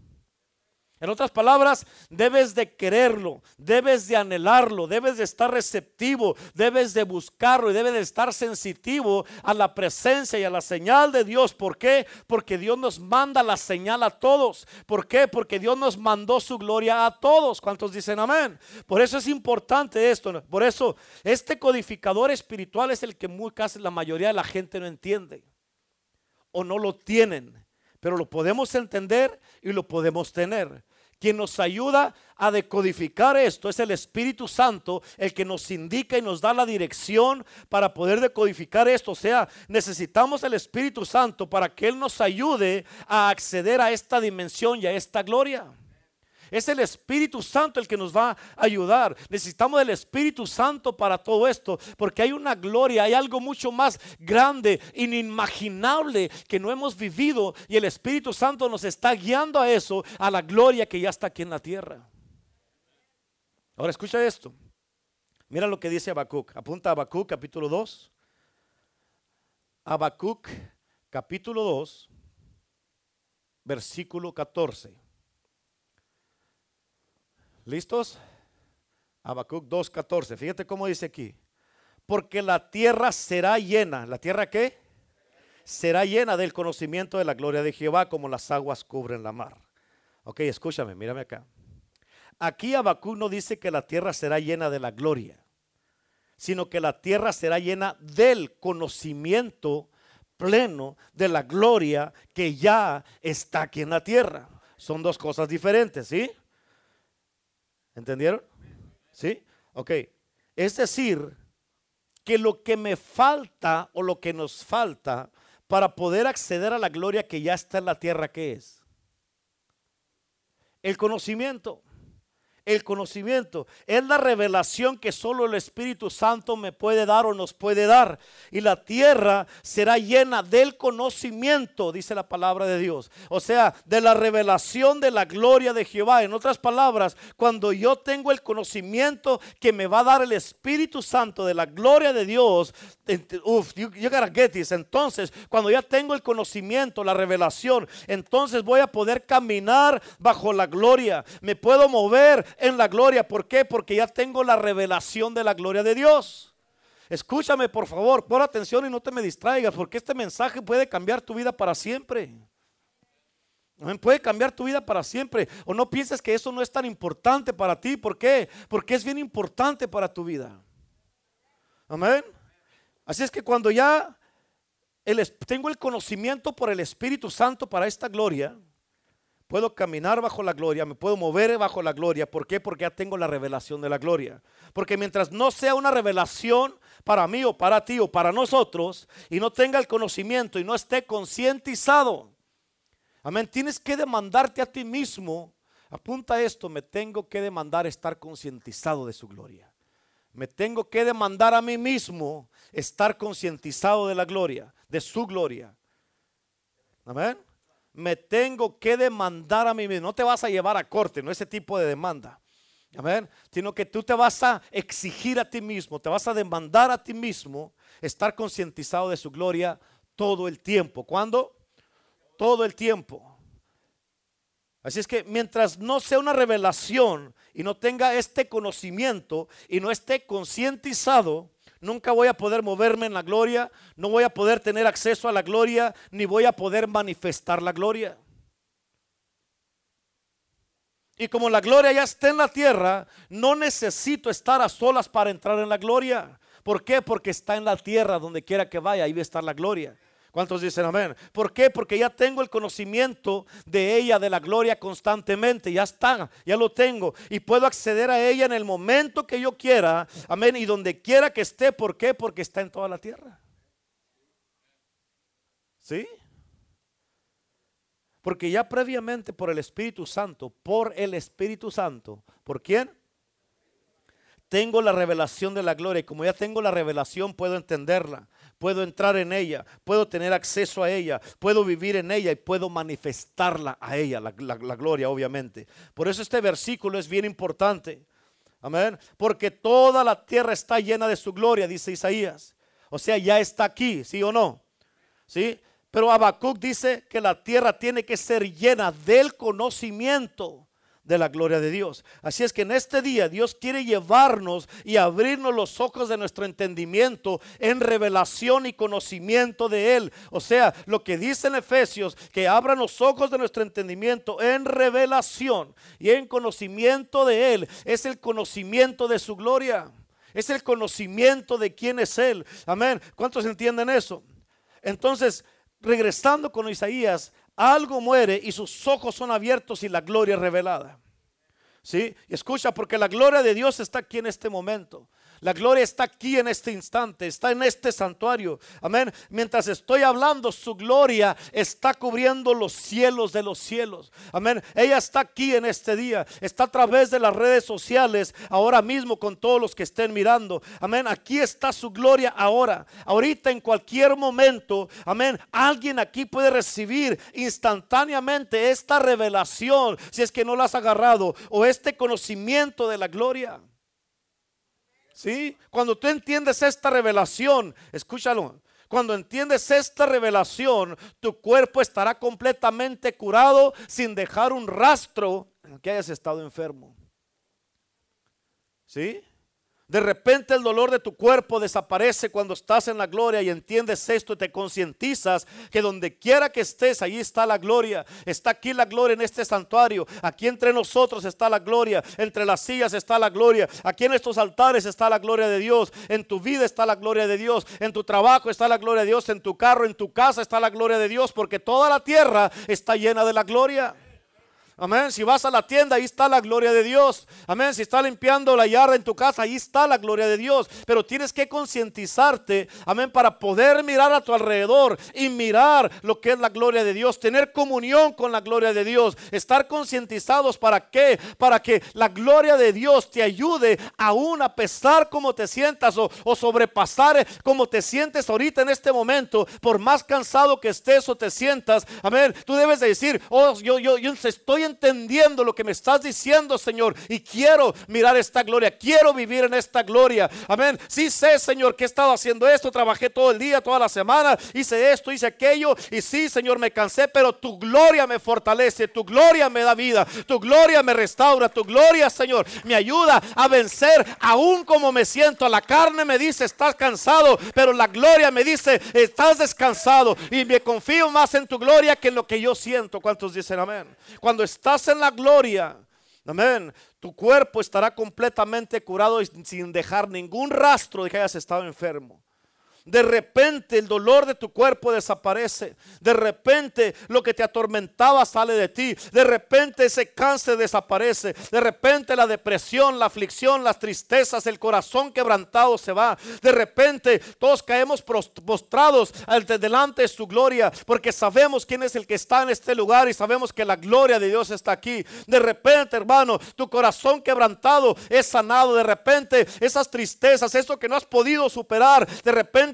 En otras palabras, debes de quererlo, debes de anhelarlo, debes de estar receptivo, debes de buscarlo y debes de estar sensitivo a la presencia y a la señal de Dios. ¿Por qué? Porque Dios nos manda la señal a todos. ¿Por qué? Porque Dios nos mandó su gloria a todos. ¿Cuántos dicen amén? Por eso es importante esto. Por eso este codificador espiritual es el que muy casi la mayoría de la gente no entiende o no lo tienen. Pero lo podemos entender y lo podemos tener. Quien nos ayuda a decodificar esto es el Espíritu Santo, el que nos indica y nos da la dirección para poder decodificar esto. O sea, necesitamos el Espíritu Santo para que Él nos ayude a acceder a esta dimensión y a esta gloria. Es el Espíritu Santo el que nos va a ayudar. Necesitamos del Espíritu Santo para todo esto, porque hay una gloria, hay algo mucho más grande, inimaginable que no hemos vivido y el Espíritu Santo nos está guiando a eso, a la gloria que ya está aquí en la tierra. Ahora escucha esto. Mira lo que dice Habacuc. Apunta a Habacuc capítulo 2. Habacuc capítulo 2, versículo 14. ¿Listos? Habacuc 2.14. Fíjate cómo dice aquí. Porque la tierra será llena. ¿La tierra qué? Será llena del conocimiento de la gloria de Jehová como las aguas cubren la mar. Ok, escúchame, mírame acá. Aquí Habacuc no dice que la tierra será llena de la gloria, sino que la tierra será llena del conocimiento pleno de la gloria que ya está aquí en la tierra. Son dos cosas diferentes, ¿sí? ¿Entendieron? ¿Sí? Ok. Es decir, que lo que me falta o lo que nos falta para poder acceder a la gloria que ya está en la tierra, ¿qué es? El conocimiento el conocimiento. Es la revelación que solo el Espíritu Santo me puede dar o nos puede dar. Y la tierra será llena del conocimiento, dice la palabra de Dios. O sea, de la revelación de la gloria de Jehová. En otras palabras, cuando yo tengo el conocimiento que me va a dar el Espíritu Santo de la gloria de Dios, uf, you, gotta get this. Entonces, cuando ya tengo el conocimiento, la revelación, entonces voy a poder caminar bajo la gloria. Me puedo mover en la gloria. ¿Por qué? Porque ya tengo la revelación de la gloria de Dios. Escúchame, por favor, pon atención y no te me distraigas, porque este mensaje puede cambiar tu vida para siempre. Puede cambiar tu vida para siempre. O no pienses que eso no es tan importante para ti. ¿Por qué? Porque es bien importante para tu vida. Amén. Así es que cuando ya tengo el conocimiento por el Espíritu Santo para esta gloria, puedo caminar bajo la gloria, me puedo mover bajo la gloria. ¿Por qué? Porque ya tengo la revelación de la gloria. Porque mientras no sea una revelación para mí o para ti o para nosotros, y no tenga el conocimiento y no esté concientizado, amén, tienes que demandarte a ti mismo. Apunta esto, me tengo que demandar estar concientizado de su gloria. Me tengo que demandar a mí mismo estar concientizado de la gloria, de su gloria. Amén. Me tengo que demandar a mí mismo. No te vas a llevar a corte, no ese tipo de demanda. Amén. Sino que tú te vas a exigir a ti mismo, te vas a demandar a ti mismo estar concientizado de su gloria todo el tiempo. ¿Cuándo? Todo el tiempo. Así es que mientras no sea una revelación y no tenga este conocimiento y no esté concientizado, nunca voy a poder moverme en la gloria, no voy a poder tener acceso a la gloria, ni voy a poder manifestar la gloria. Y como la gloria ya está en la tierra, no necesito estar a solas para entrar en la gloria. ¿Por qué? Porque está en la tierra, donde quiera que vaya, ahí va a estar la gloria. ¿Cuántos dicen amén? ¿Por qué? Porque ya tengo el conocimiento de ella, de la gloria constantemente. Ya está, ya lo tengo. Y puedo acceder a ella en el momento que yo quiera. Amén. Y donde quiera que esté. ¿Por qué? Porque está en toda la tierra. ¿Sí? Porque ya previamente por el Espíritu Santo, por el Espíritu Santo, ¿por quién? Tengo la revelación de la gloria y como ya tengo la revelación puedo entenderla puedo entrar en ella, puedo tener acceso a ella, puedo vivir en ella y puedo manifestarla a ella, la, gloria obviamente. Por eso este versículo es bien importante. Amén. Porque toda la tierra está llena de su gloria, dice Isaías. O sea, ya está aquí, ¿sí o no? ¿Sí? Pero Habacuc dice que la tierra tiene que ser llena del conocimiento de la gloria de Dios. Así es que en este día Dios quiere llevarnos y abrirnos los ojos de nuestro entendimiento en revelación y conocimiento de Él. O sea, lo que dice en Efesios, que abran los ojos de nuestro entendimiento en revelación y en conocimiento de Él, es el conocimiento de su gloria. Es el conocimiento de quién es Él. Amén. ¿Cuántos entienden eso? Entonces, regresando con Isaías, algo muere y sus ojos son abiertos y la gloria es revelada. ¿Sí? escucha, porque la gloria de Dios está aquí en este momento. La gloria está aquí en este instante, está en este santuario. Amén. Mientras estoy hablando, su gloria está cubriendo los cielos de los cielos. Amén. Ella está aquí en este día. Está a través de las redes sociales ahora mismo con todos los que estén mirando. Amén. Aquí está su gloria ahora. Ahorita en cualquier momento. Amén. Alguien aquí puede recibir instantáneamente esta revelación si es que no la has agarrado o este conocimiento de la gloria. ¿Sí? Cuando tú entiendes esta revelación, escúchalo. Cuando entiendes esta revelación, tu cuerpo estará completamente curado sin dejar un rastro que hayas estado enfermo. ¿Sí? De repente el dolor de tu cuerpo desaparece cuando estás en la gloria y entiendes esto y te concientizas que donde quiera que estés, ahí está la gloria. Está aquí la gloria en este santuario. Aquí entre nosotros está la gloria. Entre las sillas está la gloria. Aquí en estos altares está la gloria de Dios. En tu vida está la gloria de Dios. En tu trabajo está la gloria de Dios. En tu carro, en tu casa está la gloria de Dios. Porque toda la tierra está llena de la gloria. Amén. Si vas a la tienda, ahí está la gloria de Dios. Amén. Si está limpiando la yarda en tu casa, ahí está la gloria de Dios. Pero tienes que concientizarte, amén, para poder mirar a tu alrededor y mirar lo que es la gloria de Dios. Tener comunión con la gloria de Dios. Estar concientizados para qué? Para que la gloria de Dios te ayude aún a pesar como te sientas o, o sobrepasar como te sientes ahorita en este momento. Por más cansado que estés o te sientas, amén. Tú debes de decir, oh, yo, yo, yo estoy en entendiendo lo que me estás diciendo, Señor, y quiero mirar esta gloria, quiero vivir en esta gloria. Amén. Sí sé, Señor, que he estado haciendo esto, trabajé todo el día, toda la semana, hice esto, hice aquello, y sí, Señor, me cansé, pero tu gloria me fortalece, tu gloria me da vida, tu gloria me restaura, tu gloria, Señor, me ayuda a vencer aún como me siento. La carne me dice, estás cansado, pero la gloria me dice, estás descansado y me confío más en tu gloria que en lo que yo siento. ¿Cuántos dicen amén? Cuando estás en la gloria, amén, tu cuerpo estará completamente curado y sin dejar ningún rastro de que hayas estado enfermo. De repente el dolor de tu cuerpo desaparece. De repente lo que te atormentaba sale de ti. De repente ese cáncer desaparece. De repente la depresión, la aflicción, las tristezas, el corazón quebrantado se va. De repente todos caemos postrados delante de su gloria porque sabemos quién es el que está en este lugar y sabemos que la gloria de Dios está aquí. De repente, hermano, tu corazón quebrantado es sanado. De repente esas tristezas, esto que no has podido superar, de repente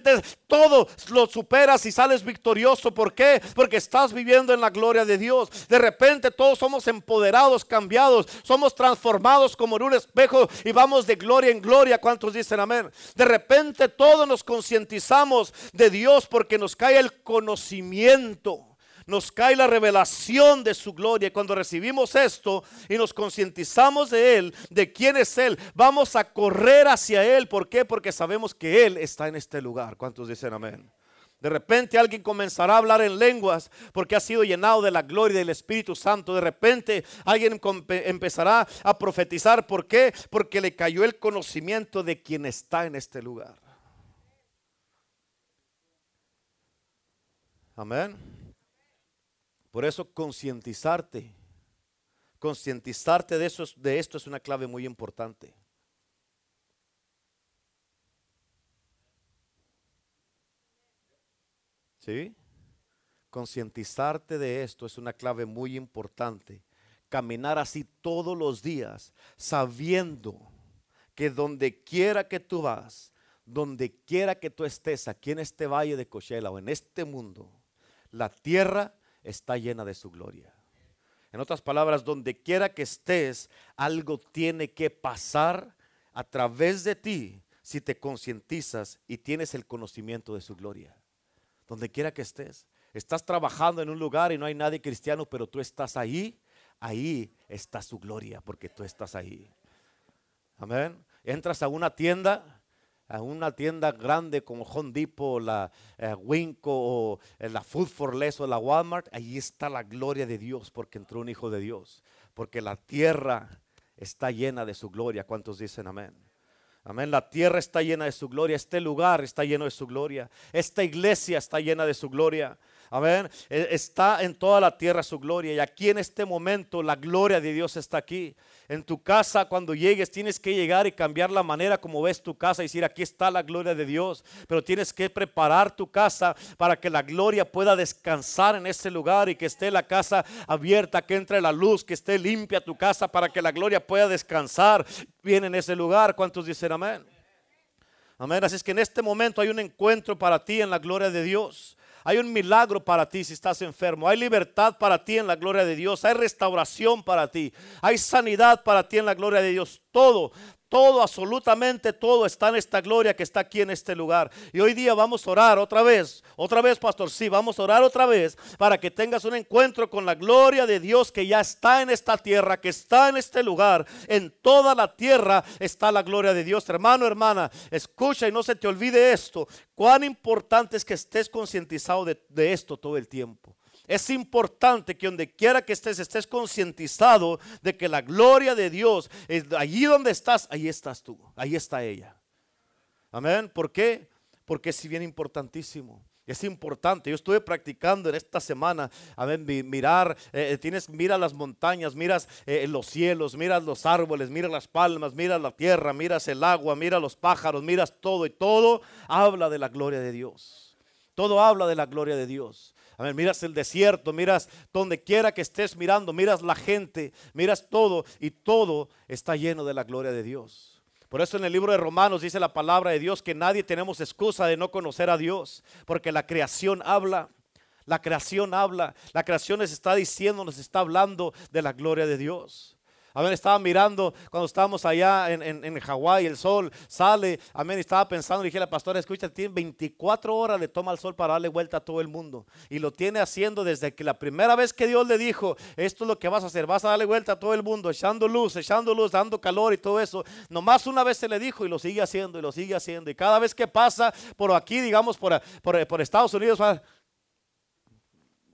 todo lo superas y sales victorioso. ¿Por qué? Porque estás viviendo en la gloria de Dios. De repente todos somos empoderados, cambiados, somos transformados como en un espejo y vamos de gloria en gloria. ¿Cuántos dicen amén? De repente todos nos concientizamos de Dios porque nos cae el conocimiento nos cae la revelación de su gloria. Cuando recibimos esto y nos concientizamos de Él, de quién es Él, vamos a correr hacia Él. ¿Por qué? Porque sabemos que Él está en este lugar. ¿Cuántos dicen amén? De repente alguien comenzará a hablar en lenguas porque ha sido llenado de la gloria del Espíritu Santo. De repente alguien empezará a profetizar. ¿Por qué? Porque le cayó el conocimiento de quien está en este lugar. Amén. Por eso concientizarte, concientizarte de, eso, de esto es una clave muy importante. ¿Sí? Concientizarte de esto es una clave muy importante. Caminar así todos los días, sabiendo que donde quiera que tú vas, donde quiera que tú estés, aquí en este valle de Cochela o en este mundo, la tierra está llena de su gloria. En otras palabras, donde quiera que estés, algo tiene que pasar a través de ti si te concientizas y tienes el conocimiento de su gloria. Donde quiera que estés. Estás trabajando en un lugar y no hay nadie cristiano, pero tú estás ahí. Ahí está su gloria porque tú estás ahí. Amén. Entras a una tienda a una tienda grande como Home Depot, la eh, Winco o eh, la Food for Less o la Walmart, ahí está la gloria de Dios porque entró un hijo de Dios. Porque la tierra está llena de su gloria. ¿Cuántos dicen amén? Amén. La tierra está llena de su gloria. Este lugar está lleno de su gloria. Esta iglesia está llena de su gloria. Amén. E, está en toda la tierra su gloria. Y aquí en este momento la gloria de Dios está aquí. En tu casa, cuando llegues, tienes que llegar y cambiar la manera como ves tu casa y decir, aquí está la gloria de Dios. Pero tienes que preparar tu casa para que la gloria pueda descansar en ese lugar y que esté la casa abierta, que entre la luz, que esté limpia tu casa para que la gloria pueda descansar bien en ese lugar. ¿Cuántos dicen amén? Amén. Así es que en este momento hay un encuentro para ti en la gloria de Dios. Hay un milagro para ti si estás enfermo. Hay libertad para ti en la gloria de Dios. Hay restauración para ti. Hay sanidad para ti en la gloria de Dios. Todo, todo, absolutamente todo está en esta gloria que está aquí en este lugar. Y hoy día vamos a orar otra vez, otra vez, pastor. Sí, vamos a orar otra vez para que tengas un encuentro con la gloria de Dios que ya está en esta tierra, que está en este lugar. En toda la tierra está la gloria de Dios. Hermano, hermana, escucha y no se te olvide esto. Cuán importante es que estés concientizado de, de esto todo el tiempo. Es importante que donde quiera que estés, estés concientizado de que la gloria de Dios, allí donde estás, ahí estás tú, ahí está ella. Amén. ¿Por qué? Porque es bien importantísimo. Es importante. Yo estuve practicando en esta semana. A ver, mirar, eh, eh, tienes, mira las montañas, miras eh, los cielos, miras los árboles, miras las palmas, miras la tierra, miras el agua, miras los pájaros, miras todo y todo habla de la gloria de Dios. Todo habla de la gloria de Dios. A ver, miras el desierto, miras donde quiera que estés mirando, miras la gente, miras todo y todo está lleno de la gloria de Dios. Por eso en el libro de Romanos dice la palabra de Dios que nadie tenemos excusa de no conocer a Dios, porque la creación habla. La creación habla, la creación nos está diciendo, nos está hablando de la gloria de Dios. Amén, estaba mirando cuando estábamos allá en, en, Hawái, el sol sale. Amén, estaba pensando, dije a la pastora, escucha, tiene 24 horas le toma el sol para darle vuelta a todo el mundo. Y lo tiene haciendo desde que la primera vez que Dios le dijo, esto es lo que vas a hacer, vas a darle vuelta a todo el mundo, echando luz, echando luz, dando calor y todo eso. Nomás una vez se le dijo y lo sigue haciendo y lo sigue haciendo. Y cada vez que pasa por aquí, digamos, por, por, por Estados Unidos, va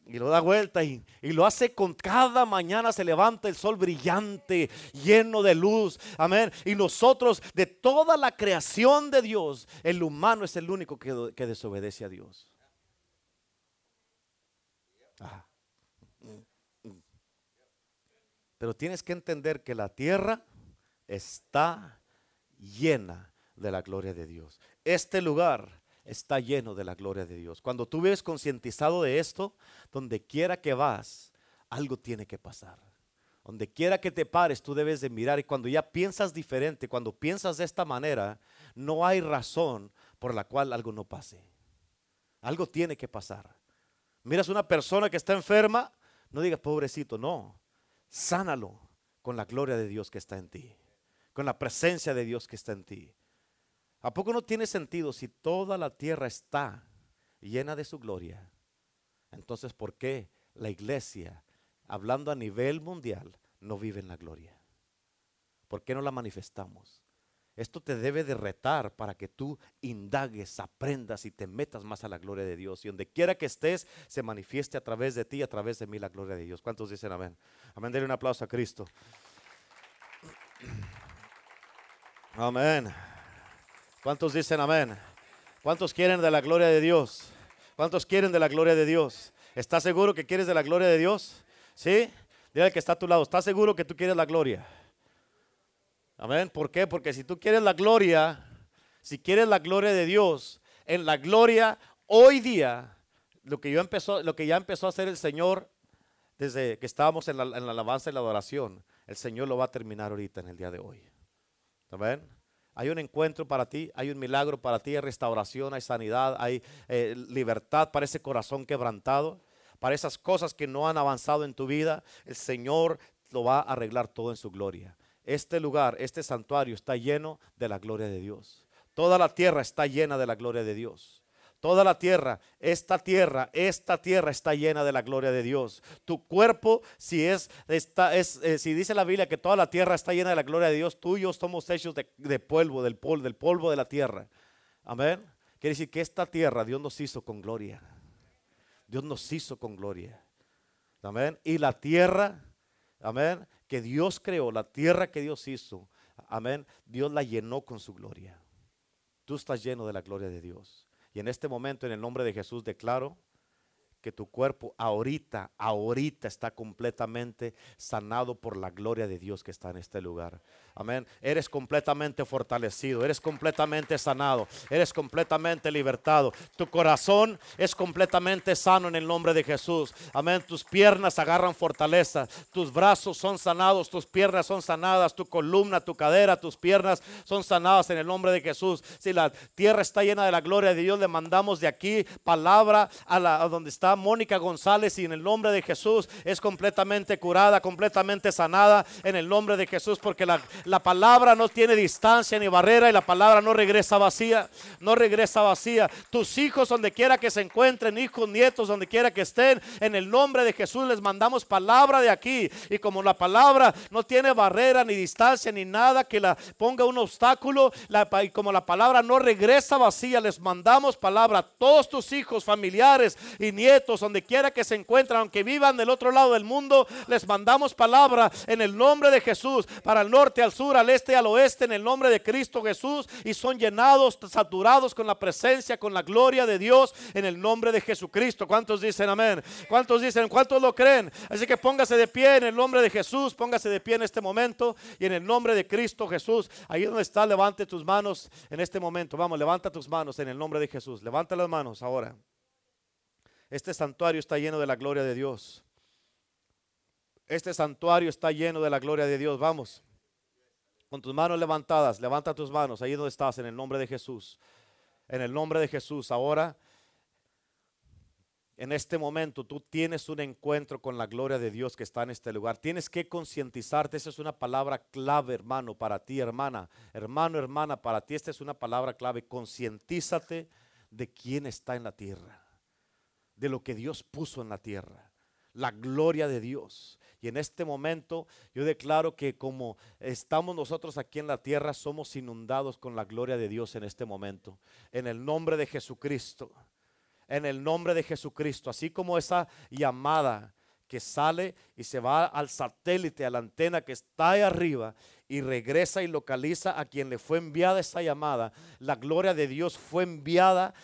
y lo da vuelta y, lo hace con cada mañana se levanta el sol brillante, lleno de luz. Amén. Y nosotros, de toda la creación de Dios, el humano es el único que, que desobedece a Dios. Pero tienes que entender que la tierra está llena de la gloria de Dios. Este lugar está lleno de la gloria de Dios. Cuando tú ves concientizado de esto, donde quiera que vas, algo tiene que pasar. Donde quiera que te pares, tú debes de mirar y cuando ya piensas diferente, cuando piensas de esta manera, no hay razón por la cual algo no pase. Algo tiene que pasar. Miras una persona que está enferma, no digas pobrecito, no. Sánalo con la gloria de Dios que está en ti, con la presencia de Dios que está en ti. ¿A poco no tiene sentido si toda la tierra está llena de su gloria? Entonces, ¿por qué la iglesia, hablando a nivel mundial, no vive en la gloria? ¿Por qué no la manifestamos? Esto te debe de retar para que tú indagues, aprendas y te metas más a la gloria de Dios. Y donde quiera que estés, se manifieste a través de ti, a través de mí la gloria de Dios. ¿Cuántos dicen amén? Amén, denle un aplauso a Cristo. Amén. ¿Cuántos dicen amén? ¿Cuántos quieren de la gloria de Dios? ¿Cuántos quieren de la gloria de Dios? ¿Estás seguro que quieres de la gloria de Dios? ¿Sí? Dile al que está a tu lado, ¿estás seguro que tú quieres la gloria? Amén. ¿Por qué? Porque si tú quieres la gloria, si quieres la gloria de Dios, en la gloria hoy día, lo que, yo empezó, lo que ya empezó a hacer el Señor desde que estábamos en la, en la alabanza y la adoración, el Señor lo va a terminar ahorita en el día de hoy. Amén. Hay un encuentro para ti, hay un milagro para ti, hay restauración, hay sanidad, hay eh, libertad para ese corazón quebrantado, para esas cosas que no han avanzado en tu vida. El Señor lo va a arreglar todo en su gloria. Este lugar, este santuario está lleno de la gloria de Dios. Toda la tierra está llena de la gloria de Dios. Toda la tierra, esta tierra, esta tierra está llena de la gloria de Dios. Tu cuerpo, si es, es eh, si dice la Biblia que toda la tierra está llena de la gloria de Dios, yo somos hechos de, polvo, del polvo, del polvo de la tierra. Amén. Quiere decir que esta tierra Dios nos hizo con gloria. Dios nos hizo con gloria. Amén. Y la tierra, amén, que Dios creó, la tierra que Dios hizo, amén, Dios la llenó con su gloria. Tú estás lleno de la gloria de Dios. Y en este momento, en el nombre de Jesús, declaro que tu cuerpo ahorita, ahorita está completamente sanado por la gloria de Dios que está en este lugar. Amén. Eres completamente fortalecido, eres completamente sanado, eres completamente libertado. Tu corazón es completamente sano en el nombre de Jesús. Amén. Tus piernas agarran fortaleza, tus brazos son sanados, tus piernas son sanadas, tu columna, tu cadera, tus piernas son sanadas en el nombre de Jesús. Si la tierra está llena de la gloria de Dios, le mandamos de aquí palabra a, la, a donde está Mónica González y en el nombre de Jesús es completamente curada, completamente sanada en el nombre de Jesús porque la la palabra no tiene distancia ni barrera y la palabra no regresa vacía, no regresa vacía. Tus hijos donde quiera que se encuentren, hijos, nietos, donde quiera que estén, en el nombre de Jesús les mandamos palabra de aquí. Y como la palabra no tiene barrera ni distancia ni nada que la ponga un obstáculo, y como la palabra no regresa vacía, les mandamos palabra a todos tus hijos, familiares y nietos, donde quiera que se encuentren, aunque vivan del otro lado del mundo, les mandamos palabra en el nombre de Jesús para el norte, al sur, al este y al oeste en el nombre de Cristo Jesús y son llenados, saturados con la presencia, con la gloria de Dios en el nombre de Jesucristo. ¿Cuántos dicen amén? ¿Cuántos dicen? ¿Cuántos lo creen? Así que póngase de pie en el nombre de Jesús, póngase de pie en este momento y en el nombre de Cristo Jesús. Ahí donde está, levante tus manos en este momento. Vamos, levanta tus manos en el nombre de Jesús. Levanta las manos ahora. Este santuario está lleno de la gloria de Dios. Este santuario está lleno de la gloria de Dios. Vamos con tus manos levantadas, levanta tus manos ahí donde estás en el nombre de Jesús. En el nombre de Jesús, ahora en este momento tú tienes un encuentro con la gloria de Dios que está en este lugar. Tienes que concientizarte. Esa es una palabra clave, hermano, para ti, hermana. Hermano, hermana, para ti esta es una palabra clave. Concientízate de quién está en la tierra, de lo que Dios puso en la tierra. La gloria de Dios. Y en este momento yo declaro que como estamos nosotros aquí en la tierra, somos inundados con la gloria de Dios en este momento. En el nombre de Jesucristo en el nombre de Jesucristo, así como esa llamada que sale y se va al satélite, a la antena que está ahí arriba y regresa y localiza a quien le fue enviada esa llamada. La gloria de Dios fue enviada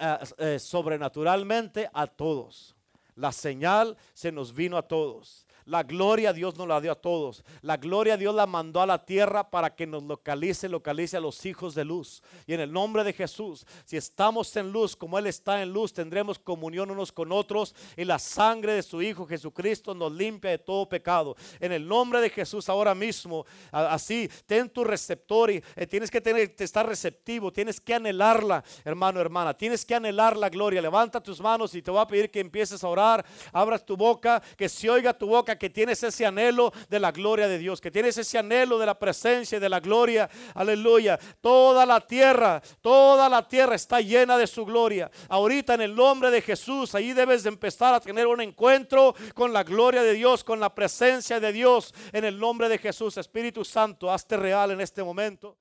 eh, eh, sobrenaturalmente a todos. La señal se nos vino a todos. La gloria Dios nos la dio a todos. La gloria Dios la mandó a la tierra para que nos localice, localice a los hijos de luz. Y en el nombre de Jesús, si estamos en luz como Él está en luz, tendremos comunión unos con otros y la sangre de su Hijo Jesucristo nos limpia de todo pecado. En el nombre de Jesús ahora mismo, así, ten tu receptor y eh, tienes que tener, estar receptivo, tienes que anhelarla, hermano, hermana. Tienes que anhelar la gloria. Levanta tus manos y te voy a pedir que empieces a orar. Abras tu boca, que se oiga tu boca que tienes ese anhelo de la gloria de Dios, que tienes ese anhelo de la presencia y de la gloria. Aleluya. Toda la tierra, toda la tierra está llena de su gloria. Ahorita en el nombre de Jesús, ahí debes de empezar a tener un encuentro con la gloria de Dios, con la presencia de Dios. En el nombre de Jesús, Espíritu Santo, hazte real en este momento.